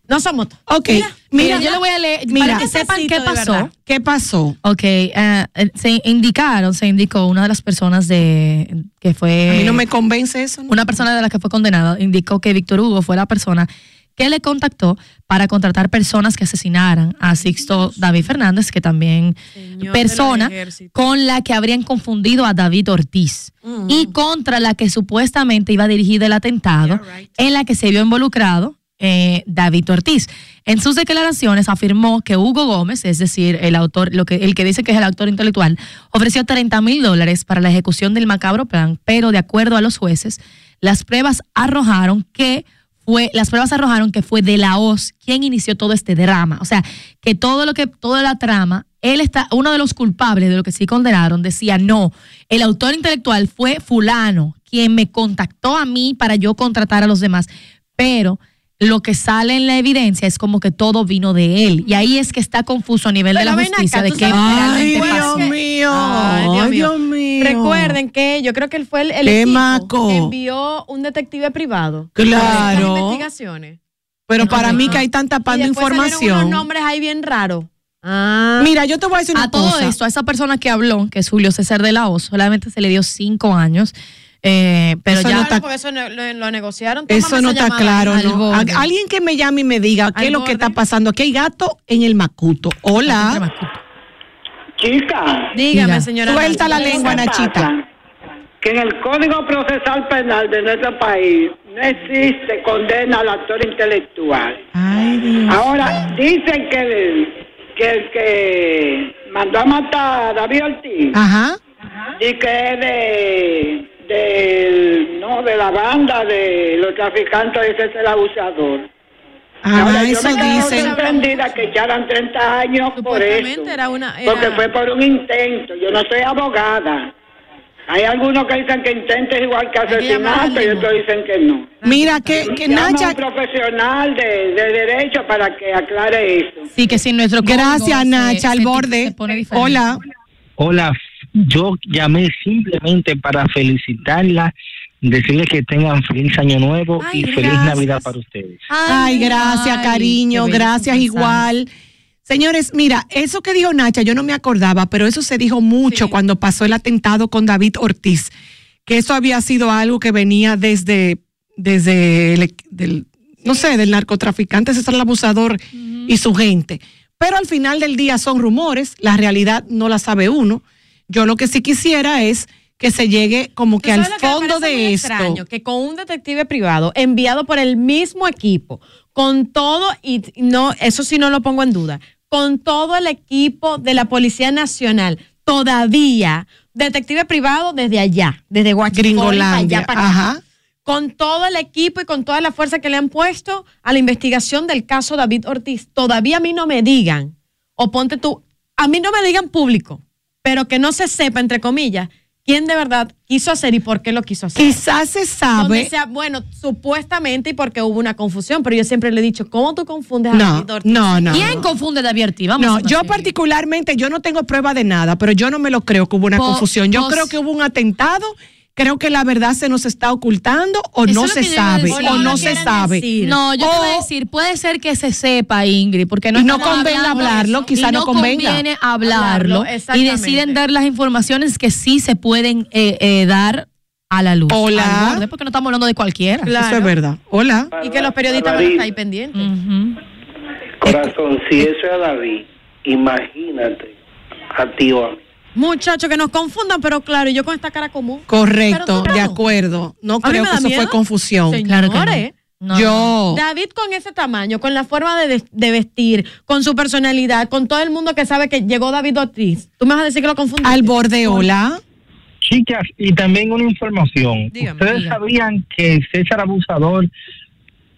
no somos. Ok, Mira, mira, Mira, yo le voy a leer mira, para que sepan qué pasó. ¿qué pasó? Ok, eh, se indicaron, se indicó una de las personas de que fue A mí no me convence eso. ¿no? una persona de la que fue condenada indicó que Víctor Hugo fue la persona que le contactó para contratar personas que asesinaran a Sixto David Fernández, que también Señor persona con la que habrían confundido a David Ortiz y contra la que supuestamente iba dirigido el atentado, Yeah, right. en la que se vio involucrado eh, David Ortiz. En sus declaraciones afirmó que Hugo Gómez, es decir, el autor, lo que, el que dice que es el autor intelectual, ofreció 30 mil dólares para la ejecución del macabro plan, pero de acuerdo a los jueces, las pruebas arrojaron que fue, las pruebas arrojaron que fue de la OZ quien inició todo este drama. O sea, que todo lo que, toda la trama, él está, uno de los culpables de lo que sí condenaron, decía, no, el autor intelectual fue fulano, quien me contactó a mí para yo contratar a los demás. Pero lo que sale en la evidencia es como que todo vino de él. Y ahí es que está confuso a nivel Pero de la justicia acá, de que Ay, realmente Dios pasó. mío. Ay, Dios Ay, mío. Dios mío. Recuerden que yo creo que él fue el, el Qué equipo maco. que envió un detective privado. Claro. investigaciones. Pero para mí correcto. que hay tanta Y tapando después salieron unos información. nombres ahí bien raros. Ah. Mira, yo te voy a decir una A todo cosa. esto, a esa persona que habló, que es Julio César de la O, solamente se le dio cinco años. Eh, pero Eso ya no está- porque eso no- lo, lo negociaron. Eso no está claro, Alguien que me llame y me diga qué Al es lo que está pasando. Aquí hay gato en el macuto. Hola. Chica, Dígame, señora. Suelta la lengua, ¿qué Nachita. que en el Código Procesal Penal de nuestro país no existe condena al actor intelectual. Ahora, dicen que el, que el que mandó a matar a David Ortiz Ajá. y que es de, del- no, de la banda de los traficantes, ese es el abusador. Ajá, Ahora, yo eso me quedo dicen. sorprendida que echaran 30 años por eso. Supuestamente era una. era- Porque fue por un intento. Yo no soy abogada. Hay algunos que dicen que intento es igual que asesinato y otros dicen que no. Mira, que, que Nacha, un profesional de, de derecho para que aclare eso. Sí, que sin nuestro gracias se- Nacha, al se- borde. Hola. Hola, yo llamé simplemente para felicitarla, decirle que tengan feliz año nuevo Ay, y feliz gracias. Navidad para ustedes. Ay, gracias, cariño, gracias igual. Señores, mira, eso que dijo Nacha, yo no me acordaba, pero eso se dijo mucho cuando pasó el atentado con David Ortiz, que eso había sido algo que venía desde, desde el, del, no sé, del narcotraficante César el Abusador y su gente. Pero al final del día son rumores, la realidad no la sabe uno. Yo lo que sí quisiera es que se llegue como que ¿Tú al que fondo de esto. extraño? Que con un detective privado enviado por el mismo equipo, con todo, y no, eso sí no lo pongo en duda, con todo el equipo de la Policía Nacional, todavía, detective privado desde allá, desde Washington. Gringolandia, ajá. Con todo el equipo y con toda la fuerza que le han puesto a la investigación del caso David Ortiz. Todavía a mí no me digan, o ponte tú, a mí no me digan público, pero que no se sepa, entre comillas, quién de verdad quiso hacer y por qué lo quiso hacer. Quizás se Donde sabe. sea, bueno, supuestamente y porque hubo una confusión, pero yo siempre le he dicho, ¿cómo tú confundes a No, David Ortiz? no, no. ¿Quién confunde David Ortiz? Vamos No, a yo particularmente, yo no tengo prueba de nada, pero yo no me lo creo que hubo una Po- confusión. Yo creo que hubo un atentado, creo que la verdad se nos está ocultando o Eso no se a sabe, o No no se sabe. decir. No, yo te voy a O- decir, puede ser que se sepa, Ingrid, porque no Y no de hablarlo, quizá Y no convenga. conviene hablarlo, Hablarlo, y deciden dar las informaciones que sí se pueden eh, eh, dar a la luz. Hola. borde, porque no estamos hablando de cualquiera. Claro. Eso es verdad. Hola. Y que los periodistas van a estar ahí pendientes. Corazón, si eso es David, imagínate a ti o a mí. Muchachos, que nos confundan, pero claro, y yo con esta cara común. Correcto, de acuerdo. No creo que eso miedo. fue confusión. Señores, Claro que no. No, yo. David con ese tamaño, con la forma de, ves- de vestir, con su personalidad, con todo el mundo que sabe que llegó David Ortiz, ¿tú me vas a decir que lo confundiste? Al borde, hola. Chicas, y también una información. Dígame, ¿Ustedes sabían que César Abusador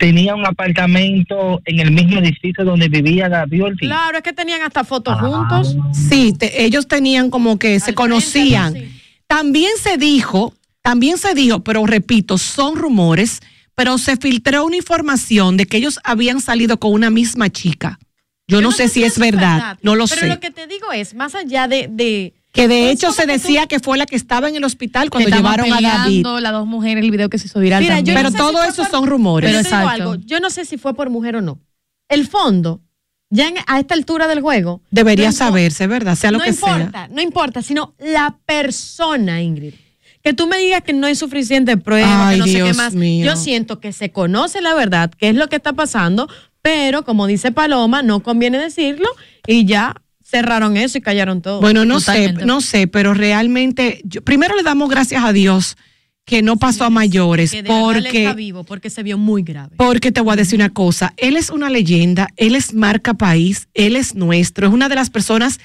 tenía un apartamento en el mismo edificio donde vivía David Ortiz? Claro, es que tenían hasta fotos Ah. juntos. Sí, te- ellos tenían como que se conocían. frente, También se dijo, también se dijo, pero repito, son rumores, pero se filtró una información de que ellos habían salido con una misma chica. Yo, no, sé si es verdad, no lo Pero sé. lo que te digo es, más allá de... de que de hecho se decía que fue la que estaba en el hospital cuando llevaron a David. Las dos mujeres, el video que se hizo viral Mira, yo también. Pero no sé todo si eso por- son rumores. Pero Pero algo, yo no sé si fue por mujer o no. El fondo, ya en- a esta altura del juego... Debería no saberse, ¿verdad? Sea lo no que importa, no importa, sino la persona, Ingrid. Que tú me digas que no hay suficiente prueba, Ay, que no sé qué más. mío. Yo siento que se conoce la verdad, qué es lo que está pasando, pero como dice Paloma, no conviene decirlo y ya cerraron eso y callaron todo. Bueno, no Totalmente. sé, no sé, pero realmente, yo- primero le damos gracias a Dios que no pasó a mayores, que de verdad él está porque vivo, porque se vio muy grave. Porque te voy a decir una cosa, él es una leyenda, él es marca país, él es nuestro, es una de las personas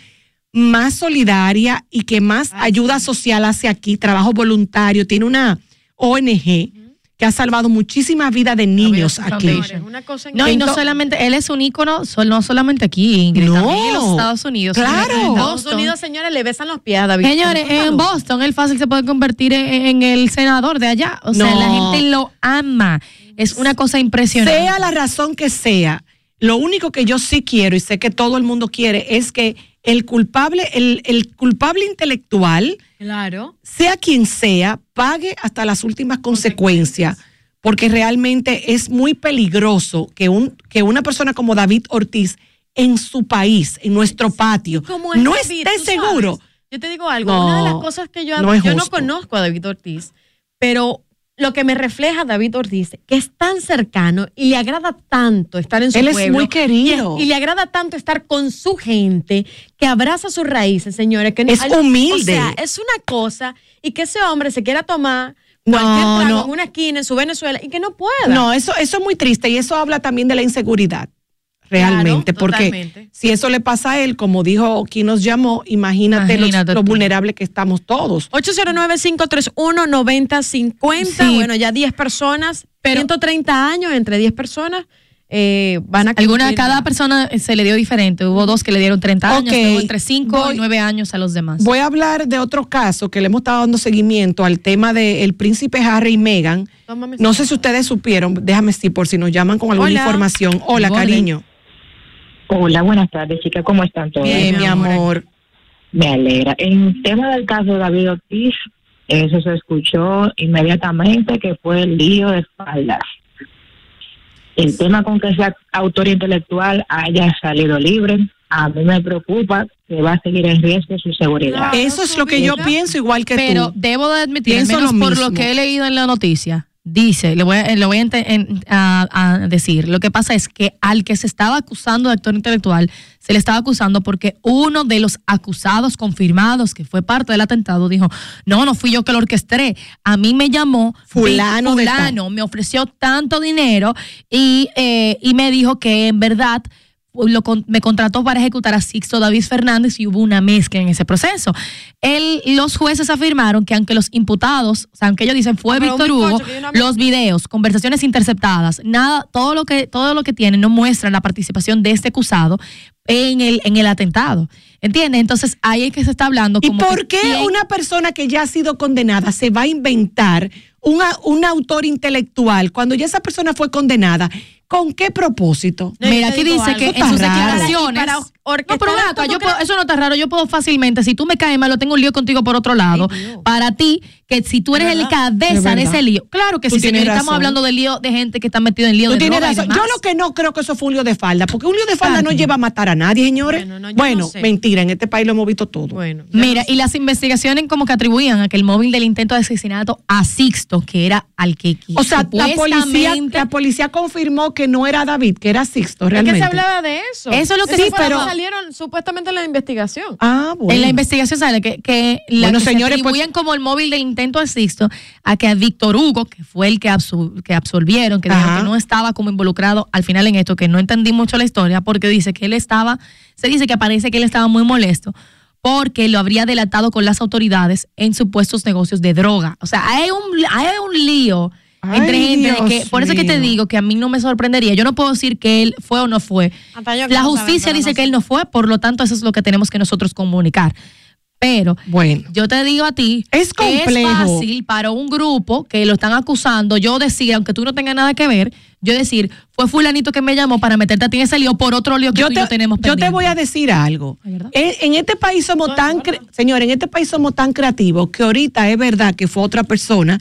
más solidaria y que más ayuda social hace aquí, trabajo voluntario, tiene una ONG que ha salvado muchísimas vidas de niños aquí. Señores, una cosa No, y no solamente, él es un ícono, no solamente aquí, Ingrid, No, también en los Estados Unidos. claro. En Estados. Unidos, señores, le besan los pies a David. Señores, en. Boston él fácil se puede convertir en, en el senador de allá. O sea, la gente lo ama. Es una cosa impresionante. Sea la razón que sea, lo único que yo sí quiero y sé que todo el mundo quiere es que el culpable, el, el culpable intelectual, Claro. sea quien sea, pague hasta las últimas consecuencias, porque realmente es muy peligroso que, un, que una persona como David Ortiz en su país, en nuestro patio, Como es no David, esté seguro. Yo te digo algo, No, una de las cosas que yo, no yo no conozco a David Ortiz, pero lo que me refleja David Ortiz, que es tan cercano y le agrada tanto estar en su Él es pueblo. muy querido. Y, y le agrada tanto estar con su gente, que abraza sus raíces, señores. Que no- Es humilde. O sea, es una cosa, y que ese hombre se quiera tomar No, cualquier trago no. en una esquina en su Venezuela y que no pueda. No, eso, eso es muy triste y eso habla también de la inseguridad. Realmente, Claro, porque totalmente. si eso le pasa a él, como dijo quien nos llamó, imagínate, Imagínate lo tú. vulnerable que estamos todos. 809-531-9050. Sí. Bueno, ya 10 personas, 130 años entre 10 personas eh, van a Alguna, cada persona eh, se le dio diferente. Hubo dos que le dieron 30 años, entre 5 Voy- y 9 años a los demás. Voy a hablar de otro caso que le hemos estado dando seguimiento al tema del príncipe Harry y Meghan. Tómame No sé si ustedes supieron, déjame si por si nos llaman con alguna Hola. información. Hola, Hola. cariño. Hola, buenas tardes, chicas. ¿Cómo están todos? Bien, mi amor. Me alegra. En tema del caso de David Ortiz, eso se escuchó inmediatamente que fue el lío de espaldas. El tema con que ese autor intelectual haya salido libre, a mí me preocupa que va a seguir en riesgo su seguridad. Eso es lo que yo pienso, igual que Pero tú. debo de admitir, al Pienso menos lo por lo que he leído en la noticia, dice, le voy, a, le voy a, en- a- a decir, lo que pasa es que al que se estaba acusando de actor intelectual, se le estaba acusando porque uno de los acusados confirmados, que fue parte del atentado, dijo, no, no fui yo que lo orquesté, a mí me llamó Fulano de tal". fulano, me ofreció tanto dinero y, eh, y me dijo que en verdad lo me contrató para ejecutar a Sixto David Fernández y hubo una mezcla en ese proceso. Él, los jueces afirmaron que aunque los imputados, o sea, aunque ellos dicen fue pero Víctor Hugo, los videos, conversaciones interceptadas, nada, todo lo que, todo lo que tienen no muestra la participación de este acusado en el, en el atentado. ¿Entiendes? Entonces ahí es que se está hablando ¿Y como por que qué una persona que ya ha sido condenada se va a inventar una, un autor intelectual cuando ya esa persona fue condenada? ¿Con qué propósito? Mira, aquí dice que en sus declaraciones. No, pero acá, ¿tú yo puedo- eso no está raro. Yo puedo fácilmente, si tú me caes mal, lo tengo un lío contigo por otro lado. Para ti, que si tú eres el Es cabeza de ese lío. Claro que Tú sí, señor. Estamos hablando del lío de gente que está metida en lío Tú de tienes droga y razón. demás. Yo lo que no creo que eso fue un lío de falda, porque un lío de falda Claro. no lleva a matar a nadie, señores. Bueno, no, yo Bueno, no sé. mentira, en este país lo hemos visto todo. Bueno, Mira, no sé. y las investigaciones como que atribuían a que el móvil del intento de asesinato a Sixto, que era al que O sea, la policía, la policía confirmó que no era David, que era Sixto, Es que realmente. se hablaba de eso. Eso es lo que lo pero- salieron supuestamente en la investigación. Ah, bueno. En la investigación sale que, que, la, Bueno, que señores, se pues- atribuyen como el móvil del intento al Sixto a que a Víctor Hugo, que fue el que, absu- que absolvieron, que dijeron Ajá. que no estaba como involucrado al final en esto, que no entendí mucho la historia, porque dice que él estaba, se dice que parece que él estaba muy molesto porque lo habría delatado con las autoridades en supuestos negocios de droga. O sea, hay un, hay un lío Ay, entre gente de que, por eso es que te digo que a mí no me sorprendería. Yo no puedo decir que él fue o no fue. La justicia dice no que sé. él no fue, por lo tanto eso es lo que tenemos que nosotros comunicar. Pero Bueno. yo te digo a ti Es que complejo. es fácil para un grupo que lo están acusando, yo decir, aunque tú no tengas nada que ver, yo decir, fue fulanito que me llamó para meterte a ti en ese lío por otro lío que yo tú y te, yo tenemos yo te voy a decir algo. ¿Es verdad? En, en este país somos tan, señor, en este país somos tan creativos que ahorita es verdad que fue otra persona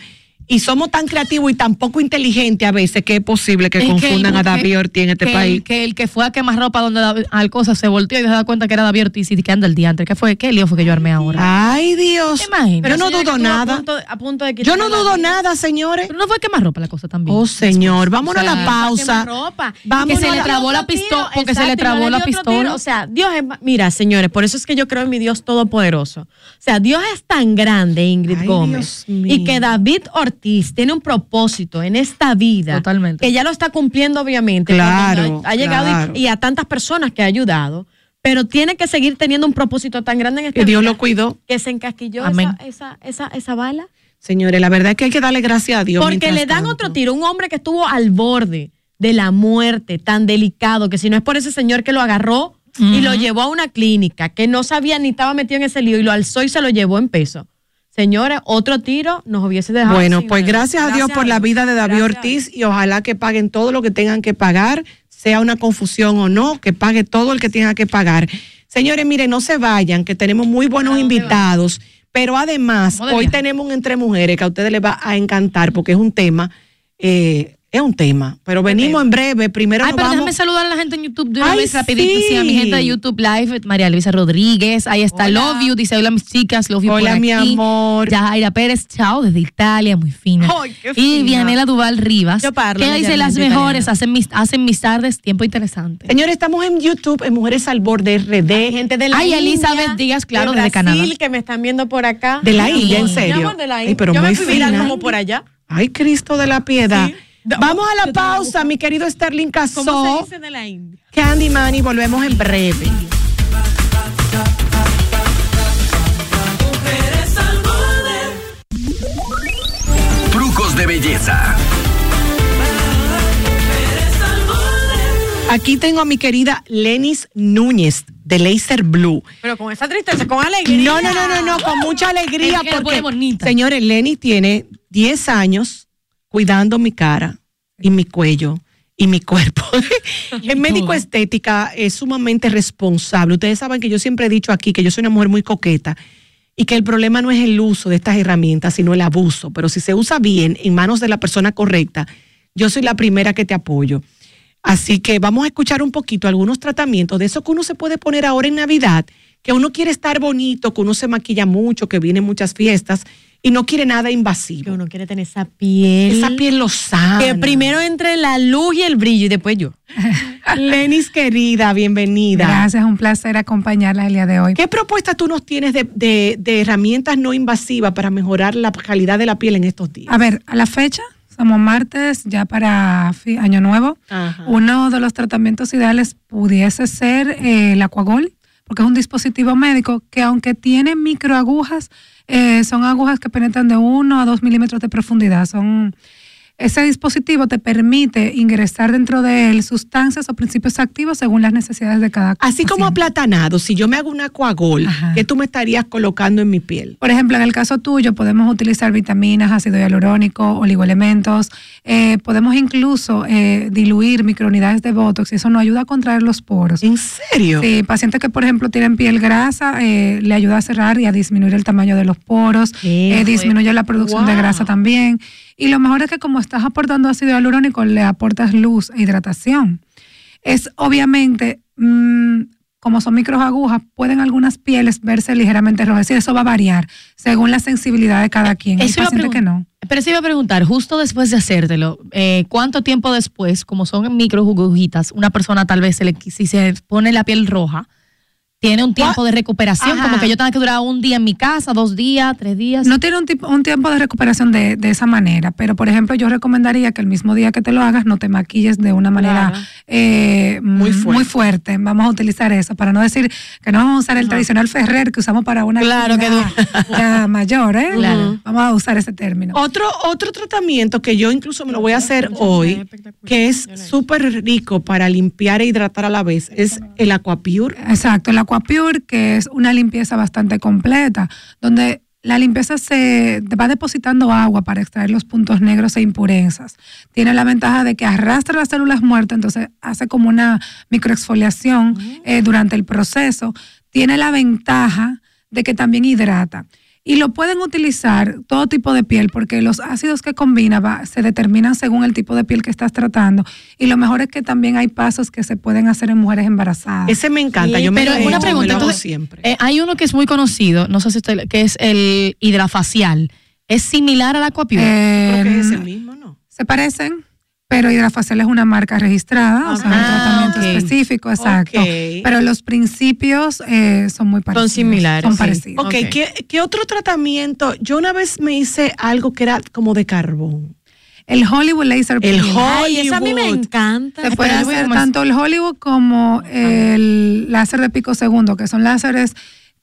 y somos tan creativos y tan poco inteligentes a veces que es posible que Es confundan a David Ortiz en este que país. Que el que fue a quemar ropa donde al cosa se volteó y se da cuenta que era David Ortiz y que anda el diantre. ¿Qué fue? ¿Qué lío fue que yo armé ahora? Ay, Dios. ¿Te imaginas? Yo no dudo nada. A punto, a punto de Yo no dudo nada, señores. Pero no fue quemar ropa la cosa también. Oh, señor, vámonos O sea, a la pausa. Quemarropa. Vamos Que se a le trabó la pistola, porque se le trabó no la pistola. O sea, Dios es, mira, señores, por eso es que yo creo en mi Dios todopoderoso. O sea, Dios es tan grande, Ingrid Ay, Gómez, Dios mío. y que David Ortiz tiene un propósito en esta vida, Totalmente. que ya lo está cumpliendo, obviamente, Claro, ha, ha llegado y- claro. y, a tantas personas que ha ayudado, pero tiene que seguir teniendo un propósito tan grande en esta Que Dios vida lo cuidó. que se encasquilló esa, esa, esa, esa bala. Señores, la verdad es que hay que darle gracias a Dios. Porque le dan tanto. otro tiro, un hombre que estuvo al borde de la muerte, tan delicado, que si no es por ese señor que lo agarró y lo llevó a una clínica, que no sabía ni estaba metido en ese lío y lo alzó y se lo llevó en peso. Señores, otro tiro nos hubiese dejado. Bueno, sin- pues gracias a Dios por la vida de David Gracias Ortiz y ojalá que paguen todo lo que tengan que pagar, sea una confusión o no, que pague todo el que tenga que pagar. Señores, miren, no se vayan, que tenemos muy buenos invitados, pero además hoy tenemos un entre mujeres que a ustedes les va a encantar porque es un tema eh, Es un tema, pero venimos en breve. Primero Ay, nos pero vamos. déjame saludar a la gente en YouTube de una Ay, vez rapidito. Sí. a mi gente de YouTube Live, María Luisa Rodríguez, ahí está Hola. Love You, dice hola mis chicas, Love You Hola, por mi aquí. amor. Yajaira Pérez, chao, desde Italia, muy fina. Ay, qué y. Vianela Duval Rivas, Yo parlo que dice las mejores, hacen mis, hacen mis tardes, tiempo interesante. Señores, estamos en YouTube, en Mujeres al Borde RD. Gente de la Ay, India, Elizabeth Díaz, claro, de desde Brasil, Canadá. que me están viendo por acá. De la. India, en Mi serio. amor, de la Ay, India. pero Yo muy me fui fina. como por allá. Ay, Cristo de la piedad. Sí. Vamos a la pausa, mi querido Sterling ¿Cómo Casó. se dice de la India? Candyman y volvemos en breve. Mujeres al borde. Trucos de belleza. Mujeres al borde. Aquí tengo a mi querida Lenis Núñez de Laser Blue. Pero con esa tristeza, con alegría. No, no, no, no, no, con mucha alegría Es que la porque, bonita. señores, Lenny tiene 10 años cuidando mi cara y mi cuello y mi cuerpo. [LAUGHS] el médico estética es sumamente responsable. Ustedes saben que yo siempre he dicho aquí que yo soy una mujer muy coqueta y que el problema no es el uso de estas herramientas, sino el abuso. Pero si se usa bien en manos de la persona correcta, yo soy la primera que te apoyo. Así que vamos a escuchar un poquito algunos tratamientos de eso que uno se puede poner ahora en Navidad, que uno quiere estar bonito, que uno se maquilla mucho, que vienen muchas fiestas y no quiere nada Que invasivo. uno quiere tener esa piel. Esa piel lo sana. Que primero entre la luz y el brillo y después yo. [LAUGHS] Lenis querida, bienvenida. Gracias, un placer acompañarla el día de hoy. ¿Qué propuesta tú nos tienes de, de- de herramientas no invasivas para mejorar la calidad de la piel en estos días? A ver, a la fecha, somos martes, ya para Año Nuevo. Ajá. Uno de los tratamientos ideales pudiese ser eh, el Aquagol, porque es un dispositivo médico que aunque tiene microagujas, eh, son agujas que penetran de 1 a 2 milímetros de profundidad. Son, ese dispositivo te permite ingresar dentro de él sustancias o principios activos según las necesidades de cada Así como paciente. aplatanado, si yo me hago una coagol, Ajá. ¿qué tú me estarías colocando en mi piel? Por ejemplo, en el caso tuyo, podemos utilizar vitaminas, ácido hialurónico, oligoelementos. eh, podemos incluso eh, diluir microunidades de Botox y eso nos ayuda a contraer los poros. ¿En serio? Sí, pacientes que, por ejemplo, tienen piel grasa, eh, le ayuda a cerrar y a disminuir el tamaño de los poros, eh, disminuye la producción de grasa también. Y lo mejor es que como estás aportando ácido hialurónico, le aportas luz e hidratación. Es obviamente, mm, como son microagujas, pueden algunas pieles verse ligeramente rojas. Y eso va a variar según la sensibilidad de cada quien. Hay Eso pacientes que no. Pero se iba a preguntar, justo después de hacértelo, eh, ¿cuánto tiempo después, como son microjugujitas, una persona tal vez, se le, si se pone la piel roja, tiene un tiempo de recuperación? Ajá. Como que yo tenga que durar un día en mi casa, dos días, tres días. No tiene un, tipo- un tiempo de recuperación de, de esa manera, pero por ejemplo yo recomendaría que el mismo día que te lo hagas no te maquilles de una manera Claro. eh, Muy muy, fuerte. fuerte. Vamos a utilizar eso, para no decir que no vamos a usar el tradicional Ferrer que usamos para una Claro, que ya mayor, ¿eh? Claro. Vamos a usar ese término. Otro, otro tratamiento que yo incluso me lo voy a hacer hoy, que es súper rico para limpiar e hidratar a la vez, es el Aquapure. Exacto, el Aquapure, que es una limpieza bastante completa, donde la limpieza se va depositando agua para extraer los puntos negros e impurezas. Tiene la ventaja de que arrastra las células muertas, entonces hace como una microexfoliación eh, durante el proceso. Tiene la ventaja de que también hidrata. Y lo pueden utilizar todo tipo de piel porque los ácidos que combina va- se determinan según el tipo de piel que estás tratando. Y lo mejor es que también hay pasos que se pueden hacer en mujeres embarazadas. Ese me encanta, Sí, yo me pero lo he una hecho, pregunta, me lo hago entonces, siempre. Eh, hay uno que es muy conocido, no sé si usted, que es el hidrafacial. ¿Es similar al Aquapure? Eh, Creo que es ese mismo, ¿no? Se parecen, pero Hidrafacial es una marca registrada, o sea, un Ah, tratamiento específico, exacto. Pero los principios eh, son muy parecidos. similares, Son sí. parecidos. Ok, Ok. ¿qué, qué otro tratamiento? Yo una vez me hice algo que era como de carbón. El Hollywood Laser El Peel. Ay, esa a mí me Hollywood. encanta. Se puede hacer tanto el Hollywood como el láser de pico segundo, que son láseres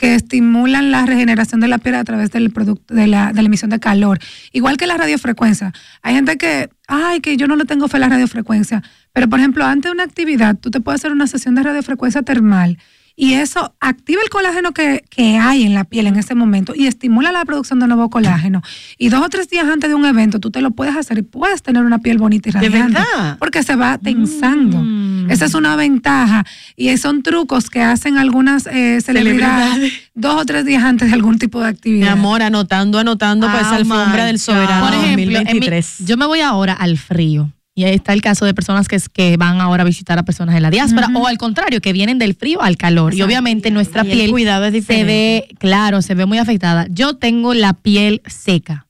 que estimulan la regeneración de la piel a través del producto de la, de la emisión de calor. Igual que la radiofrecuencia. Hay gente que, ay, que yo no le tengo fe a la radiofrecuencia. Pero, por ejemplo, antes de una actividad, tú te puedes hacer una sesión de radiofrecuencia termal y eso activa el colágeno que, que hay en la piel en ese momento y estimula la producción de nuevo colágeno. Y dos o tres días antes de un evento, tú te lo puedes hacer y puedes tener una piel bonita y ¿De radiante. verdad? Porque se va tensando. Esa es una ventaja. Y son trucos que hacen algunas eh, celebridades, Celebridades. dos o tres días antes de algún tipo de Mi actividad. amor, anotando, anotando para esa Oh, alfombra del soberano Por ejemplo, en mi- 2023. yo me voy ahora al frío. Y ahí está el caso de personas que, que van ahora a visitar a personas en la diáspora o al contrario, que vienen del frío al calor. Y obviamente nuestra Y piel cuidado es se ve, claro, se ve muy afectada. Yo tengo la piel seca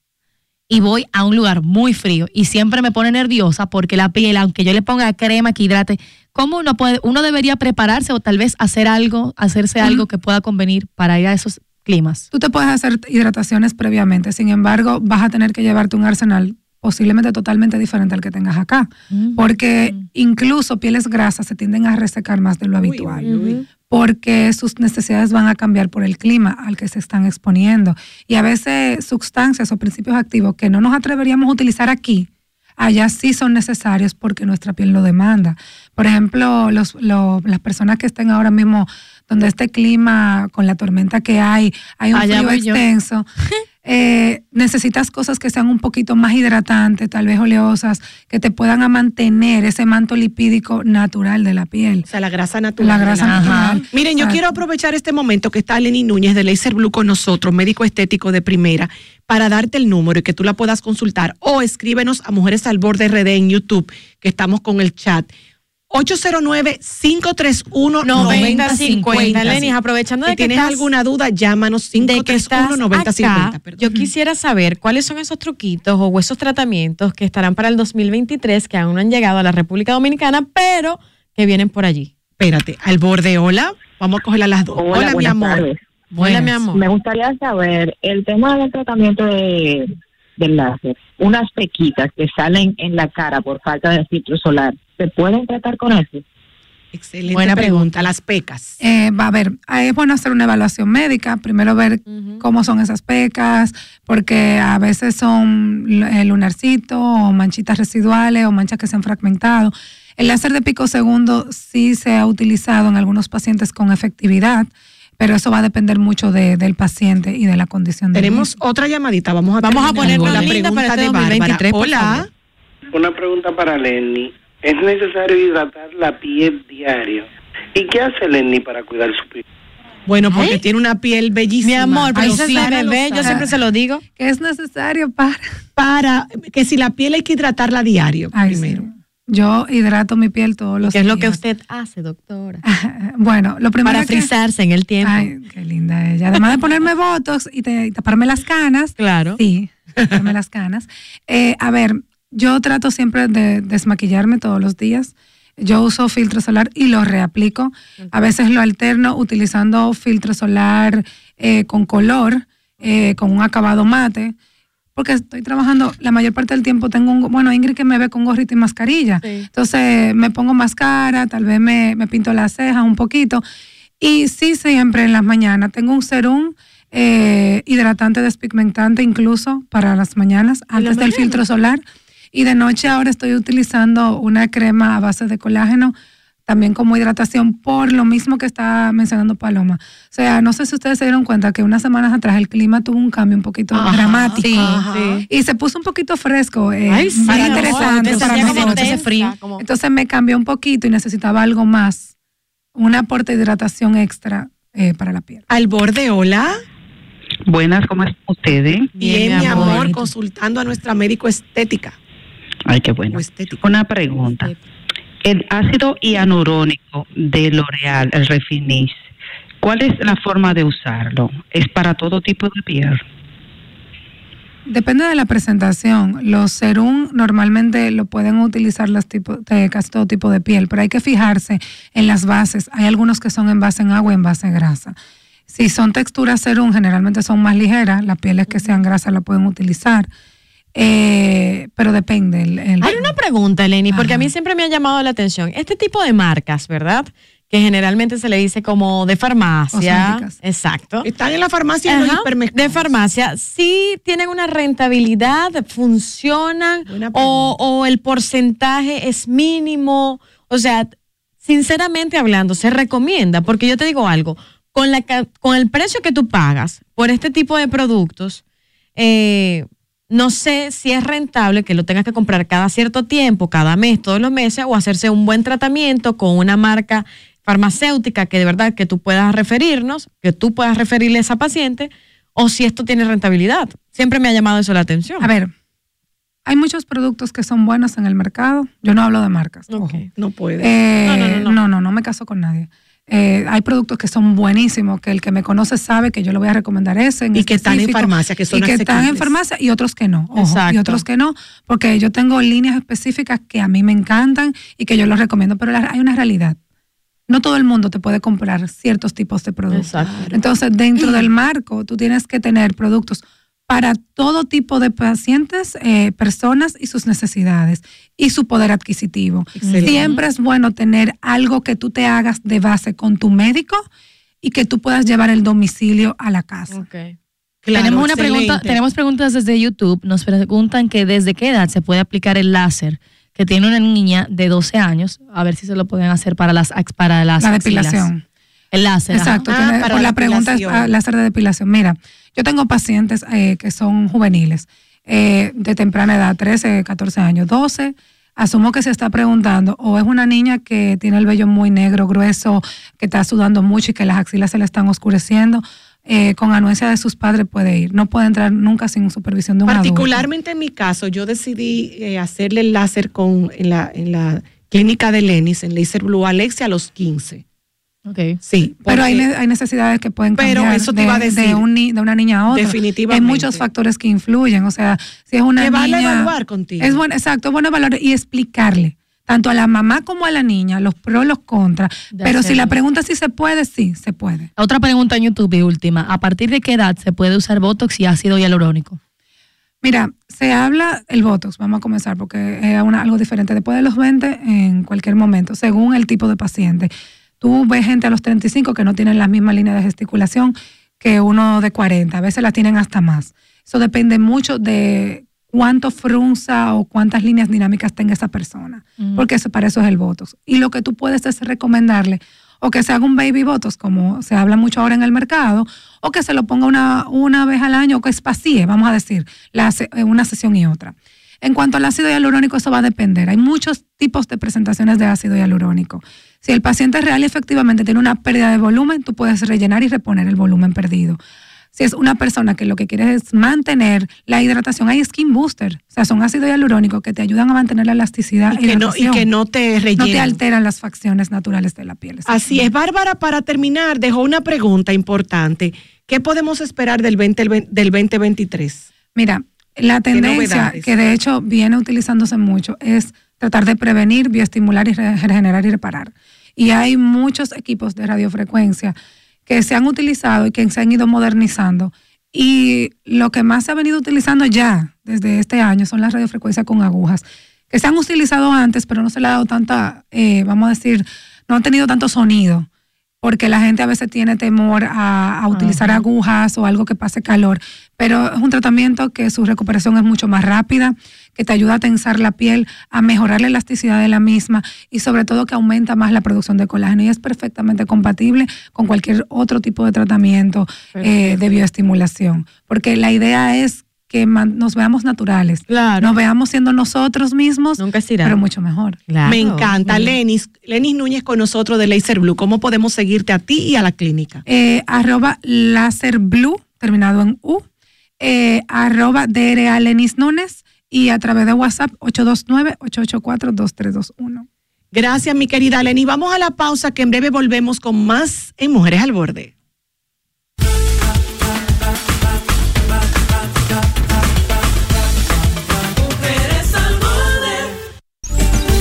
y voy a un lugar muy frío y siempre me pone nerviosa porque la piel, aunque yo le ponga crema que hidrate, ¿cómo uno puede, uno debería prepararse o tal vez hacer algo, hacerse algo que pueda convenir para ir a esos climas? Tú te puedes hacer hidrataciones previamente, sin embargo, vas a tener que llevarte un arsenal posiblemente totalmente diferente al que tengas acá, porque incluso pieles grasas se tienden a resecar más de lo habitual, porque sus necesidades van a cambiar por el clima al que se están exponiendo. Y a veces sustancias o principios activos que no nos atreveríamos a utilizar aquí, allá sí son necesarios porque nuestra piel lo demanda. Por ejemplo, los, lo- las personas que estén ahora mismo donde este clima, con la tormenta que hay, hay un Allá frío extenso, [LAUGHS] eh, necesitas cosas que sean un poquito más hidratantes, tal vez oleosas, que te puedan mantener ese manto lipídico natural de la piel. O sea, la grasa natural. La grasa natural. Miren, yo Exacto. quiero aprovechar este momento que está Lenny Núñez de Laser Blue con nosotros, médico estético de primera, para darte el número y que tú la puedas consultar o escríbenos a Mujeres al Borde RD en YouTube, que estamos con el chat. 809-531-9050. Lenis, aprovechando de Si que tienes estás- alguna duda, llámanos de que estás 531-9050. acá, yo quisiera saber cuáles son esos truquitos o esos tratamientos que estarán para el 2023 que aún no han llegado a la República Dominicana, pero que vienen por allí. Espérate, al borde, hola. Vamos a cogerla a las dos. Hola, Hola, mi amor. tardes. Hola, mi amor. Me gustaría saber el tema del tratamiento de, del láser. Unas pequitas que salen en la cara por falta de filtro solar, ¿se pueden tratar con eso? Excelente Buena pregunta. Las pecas. Eh, va a ver, ahí es bueno hacer una evaluación médica, primero ver cómo son esas pecas, porque a veces son eh, lunarcitos o manchitas residuales o manchas que se han fragmentado. El láser de pico segundo sí se ha utilizado en algunos pacientes con efectividad, pero eso va a depender mucho de- del paciente y de la condición del Tenemos otra llamadita. Vamos a, Vamos a ponernos la pregunta para este de Bárbara. 2023, por Hola. Una pregunta para Lenny. ¿Es necesario hidratar la piel diario? ¿Y qué hace Lenny para cuidar su piel? Bueno, porque tiene una piel bellísima. Mi amor, pero de lo bebé, yo siempre se lo digo. Que es necesario para... Para que si la piel hay que hidratarla diario Ay, sí. primero. Yo hidrato mi piel todos los ¿Qué es lo que días. usted hace, doctora? [LAUGHS] Bueno, lo primero Para que- frizarse en el tiempo. Ay, qué linda ella. Además de ponerme botox y, te- y taparme las canas. Claro. Sí, taparme las canas. Eh, a ver, yo trato siempre de desmaquillarme todos los días. Yo uso filtro solar y lo reaplico. A veces lo alterno utilizando filtro solar eh, con color, eh, con un acabado mate. Porque estoy trabajando, la mayor parte del tiempo tengo un, bueno, Ingrid que me ve con gorrito y mascarilla. Entonces me pongo máscara, tal vez me, me pinto las cejas un poquito. Y sí, siempre en las mañanas tengo un serum eh, hidratante despigmentante incluso para las mañanas, antes del mañana? filtro solar. Y de noche ahora estoy utilizando una crema a base de colágeno también como hidratación por lo mismo que está mencionando Paloma. O sea, no sé si ustedes se dieron cuenta que unas semanas atrás el clima tuvo un cambio un poquito Ajá, dramático. sí, sí. Y se puso un poquito fresco. eh, Ay, sí, amor, interesante te para como tensa, frío. como- Entonces me cambió un poquito y necesitaba algo más, un aporte de hidratación extra eh, para la piel. Al borde, hola. Buenas, ¿cómo están ustedes? Bien, mi amor, consultando a nuestra médico estética. Ay, qué bueno. Una pregunta. El ácido hialurónico de L'Oreal, el Refinis, ¿cuál es la forma de usarlo? ¿Es para todo tipo de piel? Depende de la presentación. Los serum normalmente lo pueden utilizar las tipo, de casi todo tipo de piel, pero hay que fijarse en las bases. Hay algunos que son en base en agua y en base en grasa. Si son texturas serum, generalmente son más ligeras. Las pieles que sean grasas la pueden utilizar. Eh, pero depende. el- el- Hay una pregunta, Eleni, porque a mí siempre me ha llamado la atención. Este tipo de marcas, ¿verdad? Que generalmente se le dice como de farmacia. Exacto. Están en la farmacia y en los Ajá, hipermercados. De farmacia. Sí tienen una rentabilidad, funcionan o, o el porcentaje es mínimo. O sea, sinceramente hablando, se recomienda, porque yo te digo algo, con, la, con el precio que tú pagas por este tipo de productos, eh, no sé si es rentable que lo tengas que comprar cada cierto tiempo, cada mes, todos los meses, o hacerse un buen tratamiento con una marca farmacéutica que de verdad que tú puedas referirnos, que tú puedas referirle a esa paciente, o si esto tiene rentabilidad. Siempre me ha llamado eso la atención. A ver, hay muchos productos que son buenos en el mercado. Yo no hablo de marcas. No puede. Eh, no, no, no, no. no, no, no me caso con nadie. Eh, hay productos que son buenísimos, que el que me conoce sabe que yo le voy a recomendar ese. en Y que están en farmacia, que son Y que están en farmacia y otros que no. ojo, Exacto. y otros que no, porque yo tengo líneas específicas que a mí me encantan y que yo los recomiendo, pero hay una realidad. No todo el mundo te puede comprar ciertos tipos de productos. Exacto. Entonces, dentro del marco, tú tienes que tener productos para todo tipo de pacientes, eh, personas y sus necesidades y su poder adquisitivo. Excelente. Siempre es bueno tener algo que tú te hagas de base con tu médico y que tú puedas llevar el domicilio a la casa. Claro, tenemos una excelente. pregunta, tenemos preguntas desde YouTube. Nos preguntan que desde qué edad se puede aplicar el láser que tiene una niña de 12 años, a ver si se lo pueden hacer para las para las La axilas. depilación. El láser. Exacto. tiene- para por la la pregunta es ah, láser de depilación. Mira, yo tengo pacientes eh, que son juveniles, eh, de temprana edad, 13, 14 años, 12. Asumo que se está preguntando, o es una niña que tiene el vello muy negro, grueso, que está sudando mucho y que las axilas se le están oscureciendo, eh, con anuencia de sus padres puede ir. No puede entrar nunca sin supervisión de un. Particularmente en mi caso, yo decidí eh, hacerle el láser con, en, la, en la clínica de Lenis, en Laser Blue Alexia, a los 15. Okay. Sí, Pero hay, hay necesidades que pueden Pero cambiar eso te de, iba a decir. de, un de una niña a otra. Definitivamente. Hay muchos factores que influyen. O sea, si es una a niña... evaluar contigo. Es bueno, exacto, es bueno evaluar y explicarle tanto a la mamá como a la niña los pros, los contras. De Pero si la pregunta si se puede, sí, se puede. Otra pregunta en YouTube y última. ¿A partir de qué edad se puede usar Botox y ácido hialurónico? Mira, se habla el Botox, vamos a comenzar porque es una- algo diferente. Después de los 20, en cualquier momento, según el tipo de paciente. Tú ves gente a los 35 que no tienen la misma línea de gesticulación que uno de 40, a veces la tienen hasta más. Eso depende mucho de cuánto frunza o cuántas líneas dinámicas tenga esa persona, porque eso, para eso es el Botox. Y lo que tú puedes es recomendarle o que se haga un baby Botox, como se habla mucho ahora en el mercado, o que se lo ponga una, una vez al año, o que espacie, vamos a decir, la eh, una sesión y otra. En cuanto al ácido hialurónico, eso va a depender. Hay muchos tipos de presentaciones de ácido hialurónico. Si el paciente real y efectivamente tiene una pérdida de volumen, tú puedes rellenar y reponer el volumen perdido. Si es una persona que lo que quiere es mantener la hidratación, hay skin booster. O sea, son ácidos hialurónicos que te ayudan a mantener la elasticidad Y que no- y que no te No te rellenan. alteran las facciones naturales de la piel. Así es, Bárbara, para terminar, dejó una pregunta importante. ¿Qué podemos esperar del, 20, del 2023? Mira, la tendencia que de hecho viene utilizándose mucho es tratar de prevenir, bioestimular y re- regenerar y reparar. Y hay muchos equipos de radiofrecuencia que se han utilizado y que se han ido modernizando. Y lo que más se ha venido utilizando ya desde este año son las radiofrecuencias con agujas, que se han utilizado antes, pero no se le ha dado tanta, eh, vamos a decir, no han tenido tanto sonido porque la gente a veces tiene temor a, a utilizar agujas o algo que pase calor, pero es un tratamiento que su recuperación es mucho más rápida, que te ayuda a tensar la piel, a mejorar la elasticidad de la misma y sobre todo que aumenta más la producción de colágeno y es perfectamente compatible con cualquier otro tipo de tratamiento eh, de bioestimulación, porque la idea es que nos veamos naturales, nos veamos siendo nosotros mismos, pero mucho mejor. Me encanta. Lenis, Lenis Núñez con nosotros de Laser Blue. ¿Cómo podemos seguirte a ti y a la clínica? eh, arroba láser blue, terminado en U, eh, arroba DRA Lenis Núñez y a través de WhatsApp 829-884-2321. Gracias, mi querida Lenis. Vamos a la pausa que en breve volvemos con más en Mujeres al Borde.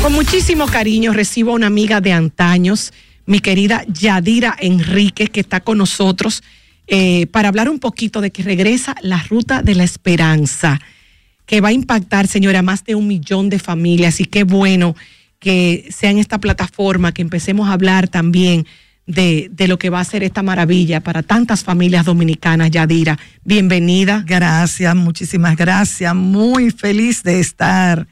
Con muchísimo cariño recibo a una amiga de antaños, mi querida Yadira Enríquez, que está con nosotros eh, para hablar un poquito de que regresa la Ruta de la Esperanza, que va a impactar, señora, más de un millón de familias. Y qué bueno que sea en esta plataforma que empecemos a hablar también de lo que va a ser esta maravilla para tantas familias dominicanas. Yadira, bienvenida. Gracias, muchísimas gracias. Muy feliz de estar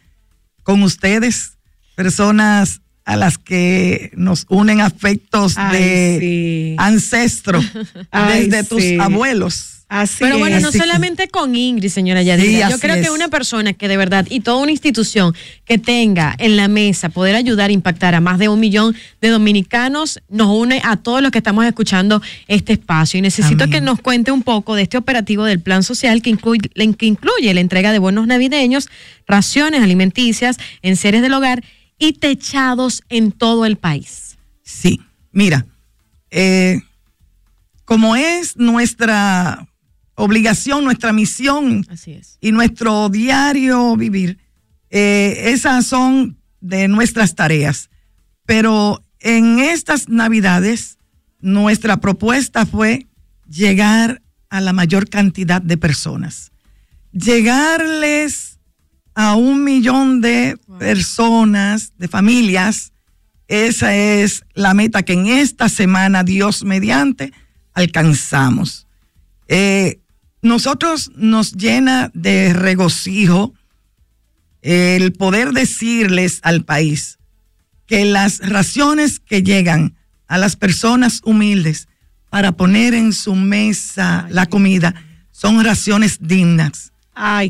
con ustedes, personas a las que nos unen afectos Ay, de sí. ancestro, [LAUGHS] Ay, desde tus abuelos. Pero bueno, es. no Así que- solamente con Ingrid, señora Yadira. Sí, Yo así creo es. que una persona que de verdad y toda una institución que tenga en la mesa poder ayudar a impactar a más de un millón de dominicanos nos une a todos los que estamos escuchando este espacio. Y necesito que nos cuente un poco de este operativo del plan social que incluye, que incluye la entrega de bonos navideños, raciones alimenticias en seres del hogar y techados en todo el país. Sí, mira, eh, como es nuestra obligación, nuestra misión Así es. y nuestro diario vivir, eh, esas son de nuestras tareas. Pero en estas navidades, nuestra propuesta fue llegar a la mayor cantidad de personas. Llegarles a un millón de personas, de familias, esa es la meta que en esta semana, Dios mediante, alcanzamos. Eh, nosotros nos llena de regocijo el poder decirles al país que las raciones que llegan a las personas humildes para poner en su mesa la comida son raciones dignas.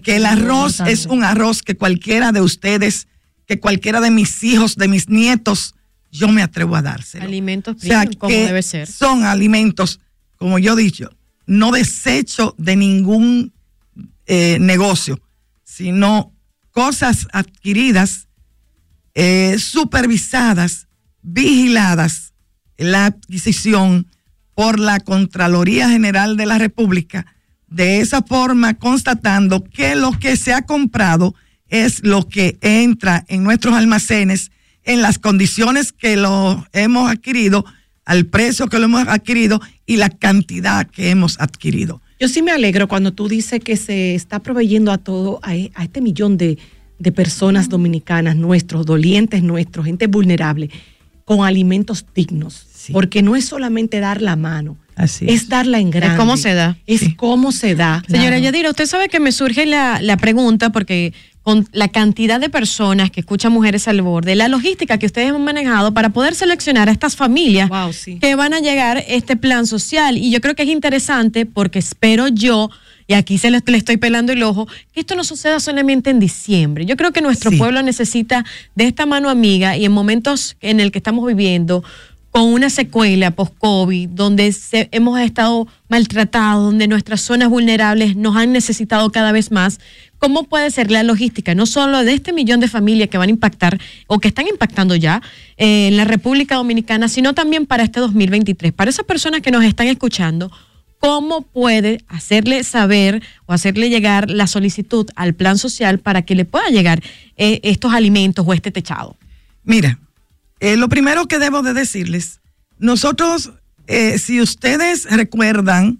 Que el arroz es un arroz que cualquiera de ustedes, que cualquiera de mis hijos, de mis nietos, yo me atrevo a dárselo. Alimentos O sea, como debe ser. son alimentos, como yo he dicho, no desecho de ningún eh, negocio, sino cosas adquiridas, eh, supervisadas, vigiladas, la adquisición por la Contraloría General de la República, de esa forma constatando que lo que se ha comprado es lo que entra en nuestros almacenes en las condiciones que lo hemos adquirido, al precio que lo hemos adquirido y la cantidad que hemos adquirido. Yo sí me alegro cuando tú dices que se está proveyendo a todo, a, e- a este millón de, de personas dominicanas, nuestros, dolientes nuestros, gente vulnerable, con alimentos dignos. Porque no es solamente dar la mano, es darla en grande. cómo se da. Es cómo se da. Señora Claro. Yadira, usted sabe que me surge la, la pregunta porque con la cantidad de personas que escuchan Mujeres al Borde, la logística que ustedes han manejado para poder seleccionar a estas familias que van a llegar a este plan social. Y yo creo que es interesante porque espero yo, y aquí se le, le estoy pelando el ojo, que esto no suceda solamente en diciembre. Yo creo que nuestro pueblo necesita de esta mano amiga y en momentos en el que estamos viviendo, con una secuela post-COVID, donde hemos estado maltratados, donde nuestras zonas vulnerables nos han necesitado cada vez más. ¿Cómo puede ser la logística, no solo de este millón de familias que van a impactar o que están impactando ya eh, en la República Dominicana, sino también para este 2023? Para esas personas que nos están escuchando, ¿cómo puede hacerle saber o hacerle llegar la solicitud al plan social para que le pueda llegar eh, estos alimentos o este techado? Mira, eh, lo primero que debo de decirles, nosotros, eh, si ustedes recuerdan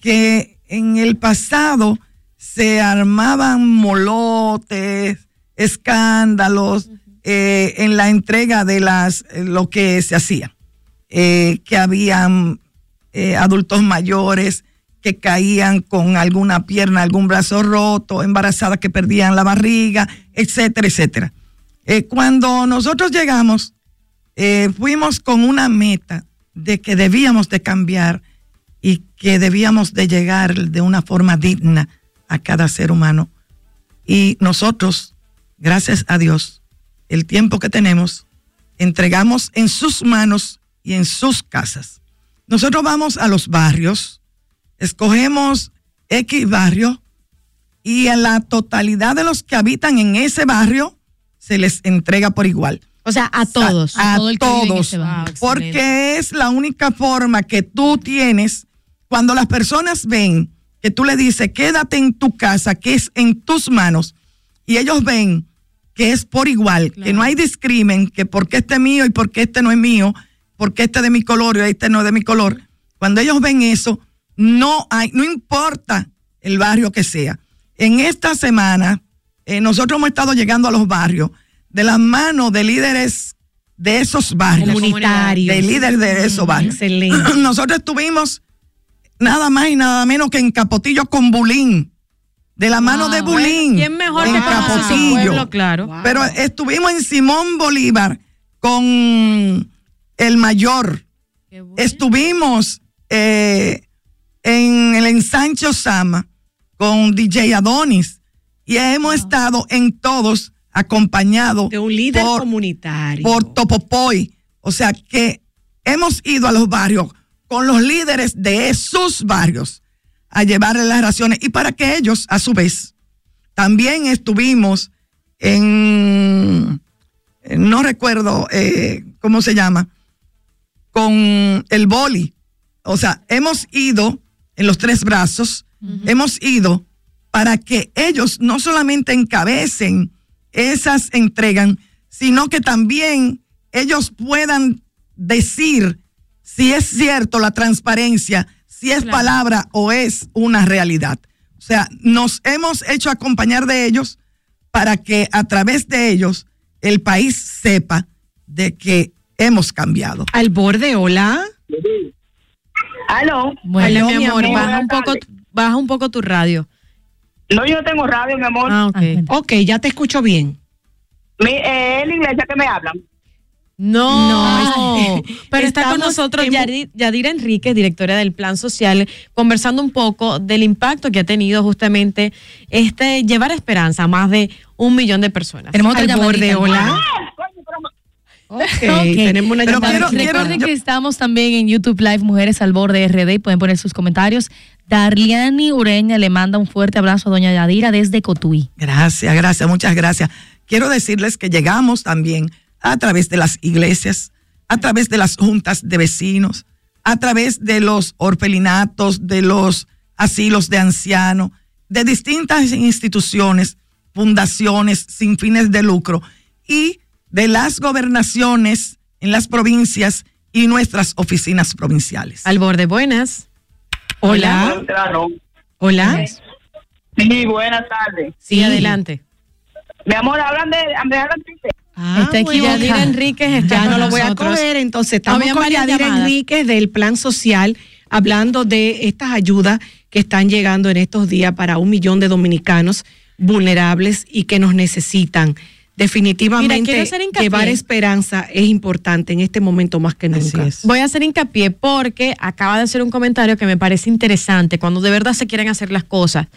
que en el pasado se armaban molotes, escándalos eh, en la entrega de las lo que se hacía, que habían adultos mayores que caían con alguna pierna, algún brazo roto, embarazadas que perdían la barriga, etcétera, etcétera. Cuando nosotros llegamos, eh, fuimos con una meta de que debíamos de cambiar y que debíamos de llegar de una forma digna a cada ser humano. Y nosotros, gracias a Dios, el tiempo que tenemos, entregamos en sus manos y en sus casas. Nosotros vamos a los barrios, escogemos X barrio y a la totalidad de los que habitan en ese barrio se les entrega por igual. O sea, a todos. A, todo el todos. barrio. porque es la única forma que tú tienes cuando las personas ven que tú le dices, quédate en tu casa, que es en tus manos, y ellos ven que es por igual, que no hay discrimen, que porque este es mío y porque este no es mío, porque este es de mi color y este no es de mi color. Cuando ellos ven eso, no hay, no importa el barrio que sea. En esta semana, eh, nosotros hemos estado llegando a los barrios de la mano de líderes de esos barrios. Comunitarios. De líderes de esos barrios. Excelente. [CLEARS THROAT] Nosotros estuvimos nada más y nada menos que en Capotillo con Bulín. De la mano de Bulín. ¿Quién mejor en que Capotillo. pueblo? Claro. Pero estuvimos en Simón Bolívar con el mayor. Estuvimos eh, en el ensanche Osama con DJ Adonis y hemos estado en todos acompañados de un líder comunitario. Por Topopoy. O sea que hemos ido a los barrios con los líderes de esos barrios a llevarles las raciones y para que ellos, a su vez, también estuvimos en, no recuerdo eh, cómo se llama, con el boli. O sea, hemos ido en los tres brazos, hemos ido para que ellos no solamente encabecen esas entregan, sino que también ellos puedan decir si es cierto la transparencia, si es palabra o es una realidad. O sea, nos hemos hecho acompañar de ellos para que a través de ellos el país sepa de que hemos cambiado. Al borde, hola. Aló. Bueno, Aló, mi amor, Buenas baja un, poco, baja un poco tu radio. No, yo no tengo radio, mi amor. Ah, ok. Ok, ya te escucho bien. Mi, eh, es la iglesia que me hablan. No, No, [LAUGHS] pero está con nosotros Yadira Enríquez, directora del Plan Social, conversando un poco del impacto que ha tenido justamente este llevar esperanza a más de un millón de personas. Tenemos otra Al borde, llamadita. Tenemos una Pero llamada. quiero- Recuerden que estamos también en YouTube Live Mujeres al Borde RD y pueden poner sus comentarios. Darliani Ureña le manda un fuerte abrazo a doña Yadira desde Cotuí. Gracias, gracias, muchas gracias. Quiero decirles que llegamos también a través de las iglesias, a través de las juntas de vecinos, a través de los orfelinatos, de los asilos de ancianos, de distintas instituciones, fundaciones sin fines de lucro y de las gobernaciones en las provincias y nuestras oficinas provinciales. Al borde, buenas. Hola. Hola. Sí, buenas tardes. Sí, adelante. Mi amor, hablan de. Me hablan de Ah, Está aquí. Yadira Enríquez. Está Ya con no lo voy a coger, entonces estamos con Yadira llamadas. Enríquez del Plan Social, hablando de estas ayudas que están llegando en estos días para un millón de dominicanos vulnerables y que nos necesitan. Definitivamente, Mira, llevar esperanza es importante en este momento más que nunca. Voy a hacer hincapié porque acaba de hacer un comentario que me parece interesante cuando de verdad se quieren hacer las cosas.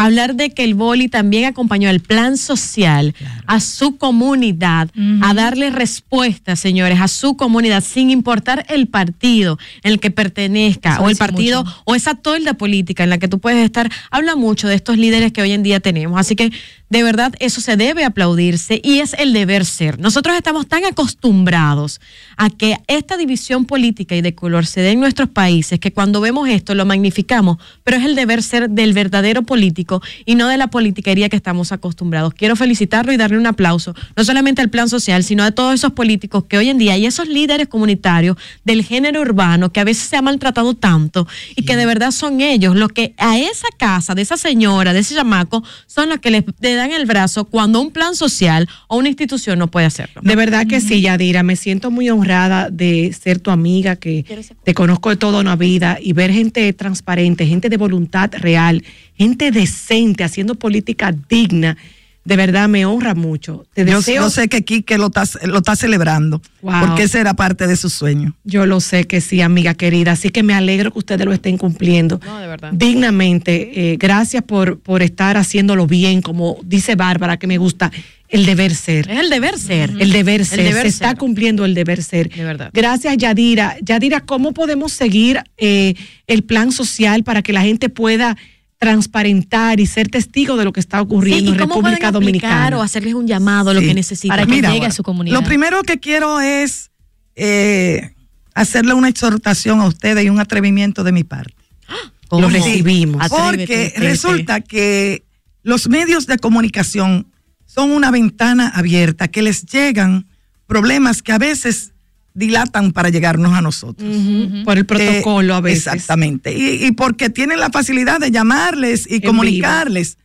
Hablar de que el Boli también acompañó al plan social, a su comunidad, a darle respuesta, señores, a su comunidad, sin importar el partido en el que pertenezca Eso o el partido mucho. o esa tolda política en la que tú puedes estar. Habla mucho de estos líderes que hoy en día tenemos. Así que de verdad eso se debe aplaudirse y es el deber ser. Nosotros estamos tan acostumbrados a que esta división política y de color se dé en nuestros países que cuando vemos esto lo magnificamos, pero es el deber ser del verdadero político y no de la politiquería que estamos acostumbrados. Quiero felicitarlo y darle un aplauso, no solamente al plan social, sino a todos esos políticos que hoy en día y esos líderes comunitarios del género urbano que a veces se ha maltratado tanto y que de verdad son ellos los que a esa casa, de esa señora, de ese chamaco, son los que le, le dan el brazo cuando un plan social o una institución no puede hacerlo. De verdad que sí, Yadira, me siento muy honrada de ser tu amiga, que te conozco de toda una vida y ver gente transparente, gente de voluntad real, gente decente, haciendo política digna. De verdad me honra mucho. Te Yo, deseo, yo sé que Quique lo está, lo está celebrando, Wow. porque ese era parte de su sueño. yo lo sé que sí, amiga querida. Así que me alegro que ustedes lo estén cumpliendo No, de verdad. dignamente. Eh, gracias por, por estar haciéndolo bien, como dice Bárbara, que me gusta el deber ser. Es el deber ser. El deber ser, deber se está cumpliendo el deber ser. De verdad. Gracias, Yadira. Yadira, ¿cómo podemos seguir eh, el plan social para que la gente pueda transparentar y ser testigo de lo que está ocurriendo Sí, ¿y en cómo pueden República aplicar Dominicana? o hacerles un llamado, lo Sí. que necesitan? Para que Mira, llegue a su comunidad. Lo primero que quiero es eh, hacerle una exhortación a ustedes y un atrevimiento de mi parte. [GASPS] Lo recibimos. Atrévete, Porque resulta que los medios de comunicación son una ventana abierta que les llegan problemas que a veces dilatan para llegarnos a nosotros. Por el protocolo Eh, a veces. Exactamente. Y, y porque tienen la facilidad de llamarles y En comunicarles.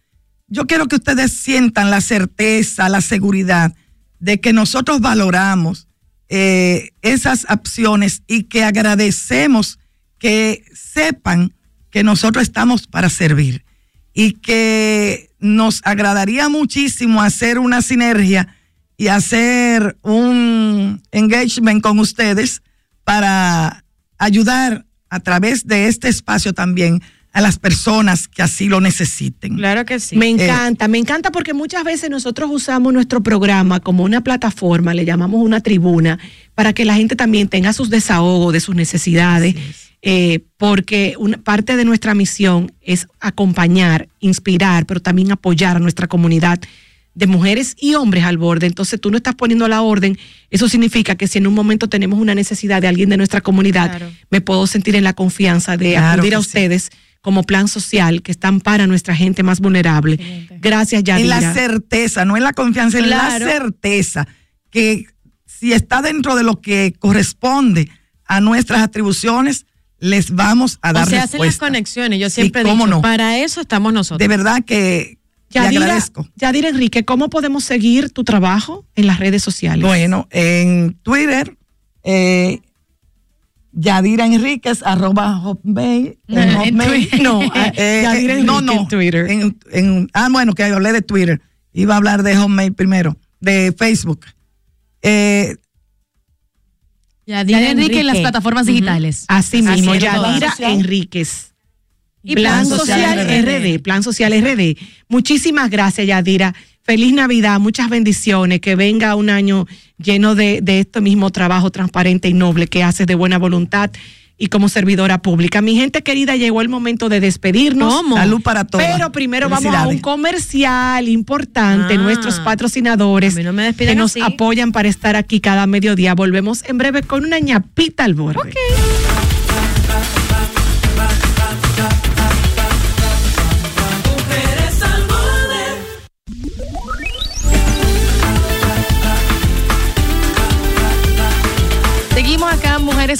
Yo quiero que ustedes sientan la certeza, la seguridad de que nosotros valoramos eh, esas acciones y que agradecemos que sepan que nosotros estamos para servir y que nos agradaría muchísimo hacer una sinergia y hacer un engagement con ustedes para ayudar a través de este espacio también a las personas que así lo necesiten. Claro que sí. Me encanta, me encanta porque muchas veces nosotros usamos nuestro programa como una plataforma, le llamamos una tribuna, para que la gente también tenga sus desahogos de sus necesidades, eh, porque una parte de nuestra misión es acompañar, inspirar, pero también apoyar a nuestra comunidad de mujeres y hombres al borde. Entonces tú no estás poniendo la orden. Eso significa que si en un momento tenemos una necesidad de alguien de nuestra comunidad, me puedo sentir en la confianza de Claro acudir a sí. ustedes como plan social que están para nuestra gente más vulnerable. Gracias, En Yadira. la certeza, no en la confianza, en Claro. la certeza que si está dentro de lo que corresponde a nuestras atribuciones, les vamos a dar o se hacen las respuesta. conexiones. Yo siempre dicho, no. para eso estamos nosotros. De verdad que le Yadira, agradezco. Yadira Enrique, ¿cómo podemos seguir tu trabajo en las redes sociales? Bueno, en Twitter, eh, Yadira Enríquez, arroba hotmail. No, en hotmail. Twitter, no, [LAUGHS] Eh, Yadira eh, no, Enrique no, en Twitter. En, en- ah, bueno, que hablé de Twitter. Iba a hablar de hotmail primero, de Facebook. Eh, Yadira Enrique en las plataformas digitales. Así mismo, Yadira. Enríquez. Y Plan Plan Social Social RD, Plan Social RD. Muchísimas gracias, Yadira. Feliz Navidad, muchas bendiciones, que venga un año lleno de, de este mismo trabajo transparente y noble que haces de buena voluntad y como servidora pública. Mi gente querida, llegó el momento de despedirnos. ¿Cómo? Salud para todas. Pero primero vamos a un comercial importante, Ah, nuestros patrocinadores no me que nos así. apoyan para estar aquí cada mediodía. Volvemos en breve con una ñapita al borde. Mujeres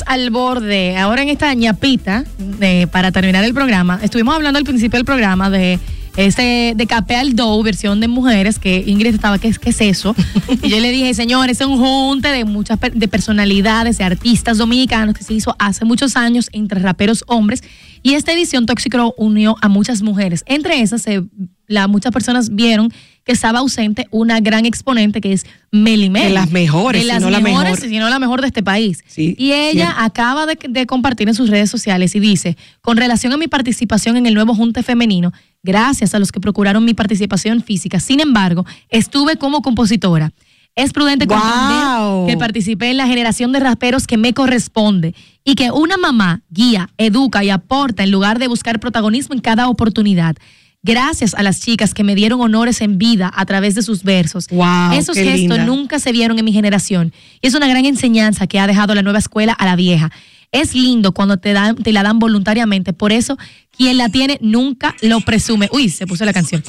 Al Borde. Ahora en esta ñapita, eh, para terminar el programa, estuvimos hablando al principio del programa de ese de Capé al Dough, versión de mujeres, que Ingrid estaba, ¿qué, qué es eso? y yo le dije, señores, es un junte de muchas de personalidades, de artistas dominicanos que se hizo hace muchos años entre raperos hombres. Y esta edición Toxicro unió a muchas mujeres. Entre esas, se- la, muchas personas vieron que estaba ausente una gran exponente que es Meli Mel. De las mejores, De las no la mejores, mejor. si no la mejor de este país. Sí, y ella cierto. acaba de, de compartir en sus redes sociales y dice, con relación a mi participación en el nuevo Junte Femenino, gracias a los que procuraron mi participación física, sin embargo, estuve como compositora. Es prudente Wow. que participé en la generación de raperos que me corresponde y que una mamá guía, educa y aporta en lugar de buscar protagonismo en cada oportunidad. Gracias a las chicas que me dieron honores en vida a través de sus versos. Wow, Esos gestos linda. nunca se vieron en mi generación. Y es una gran enseñanza que ha dejado la nueva escuela a la vieja. Es lindo cuando te, dan, te la dan voluntariamente. Por eso, quien la tiene nunca lo presume. Uy, se puso la canción.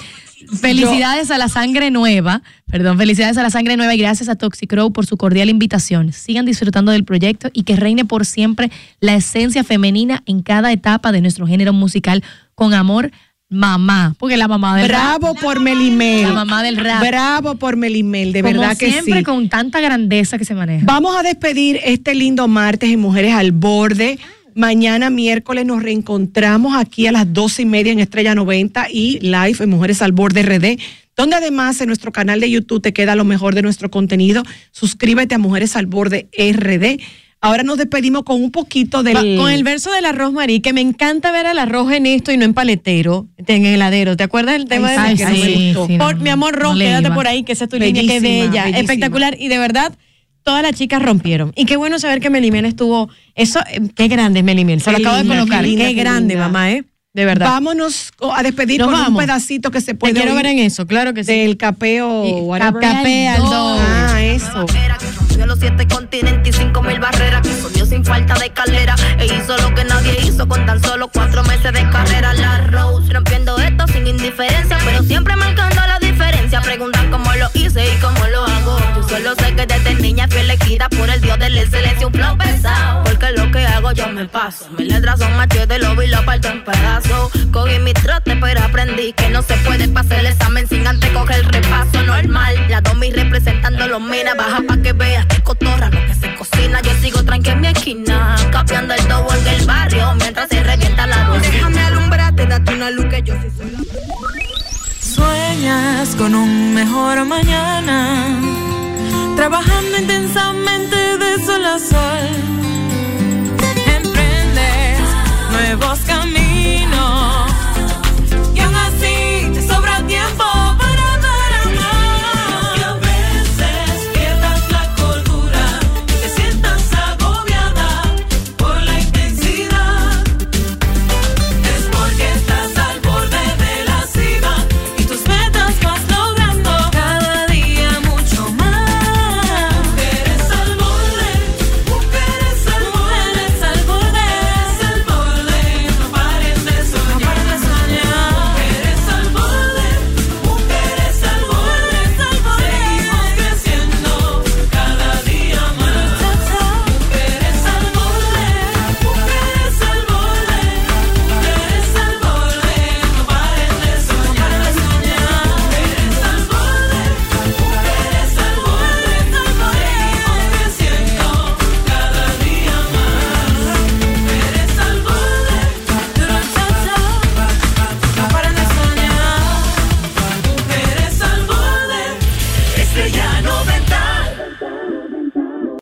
Felicidades a la sangre nueva. Perdón, felicidades a la sangre nueva y gracias a Toxicrow por su cordial invitación. Sigan disfrutando del proyecto y que reine por siempre la esencia femenina en cada etapa de nuestro género musical. Con amor, mamá. Porque la mamá del rap. Bravo por Melimel. La mamá del rap. Bravo por Melimel, de Como verdad que siempre, sí. con tanta grandeza que se maneja. Vamos a despedir este lindo martes en Mujeres al Borde. Mañana miércoles nos reencontramos aquí a las doce y media en Estrella 90 y live en Mujeres al Borde RD, donde además en nuestro canal de YouTube te queda lo mejor de nuestro contenido. Suscríbete a Mujeres al Borde RD. Ahora nos despedimos con un poquito del... Va- Con el verso del arroz marí, que me encanta ver al arroz en esto y no en paletero, en heladero. ¿Te acuerdas del tema Ay, de sí, no me sí, gustó? sí, no, Por- mi amor, no Ron, quédate por ahí, que esa es tu línea, que bella, bellísima. espectacular. Y de verdad, todas las chicas rompieron. Y qué bueno saber que Melimel estuvo. Eso, eh, qué grande es Melimel. Se lo acabo de colocar. qué Qué, linda, qué grande, mamá, ¿eh? De verdad. Vámonos a despedir Nos con vamos. un pedacito que se Te puede quiero oír ver en eso, claro que sí. del capeo. Capé al do. Ah, eso. Rompió los siete continentes y cinco mil barreras. Que sin falta de escalera. E hizo lo que nadie hizo con tan solo cuatro meses de carrera. La Rose rompiendo esto sin indiferencia. Pero siempre marcando la diferencia. Preguntan cómo lo hice y cómo lo hago. Yo solo sé que desde niña fui elegida por el dios de la excelencia. Un flow pesado. Porque lo que hago yo me paso. Mis letras son machete, lo vi y lo parto en pedazos. Cogí mi trote, pero aprendí que no se puede pasar el examen sin antes coger el repaso normal. La domi representando los minas, baja pa' que veas que cotorra lo que se cocina. Yo sigo tranqui en mi esquina, capeando el doble del barrio mientras se revienta la luz. Déjame alumbrarte, date una luz que yo sí soy la Sueñas con un mejor mañana, trabajando intensamente de sol a sol. Emprendes nuevos caminos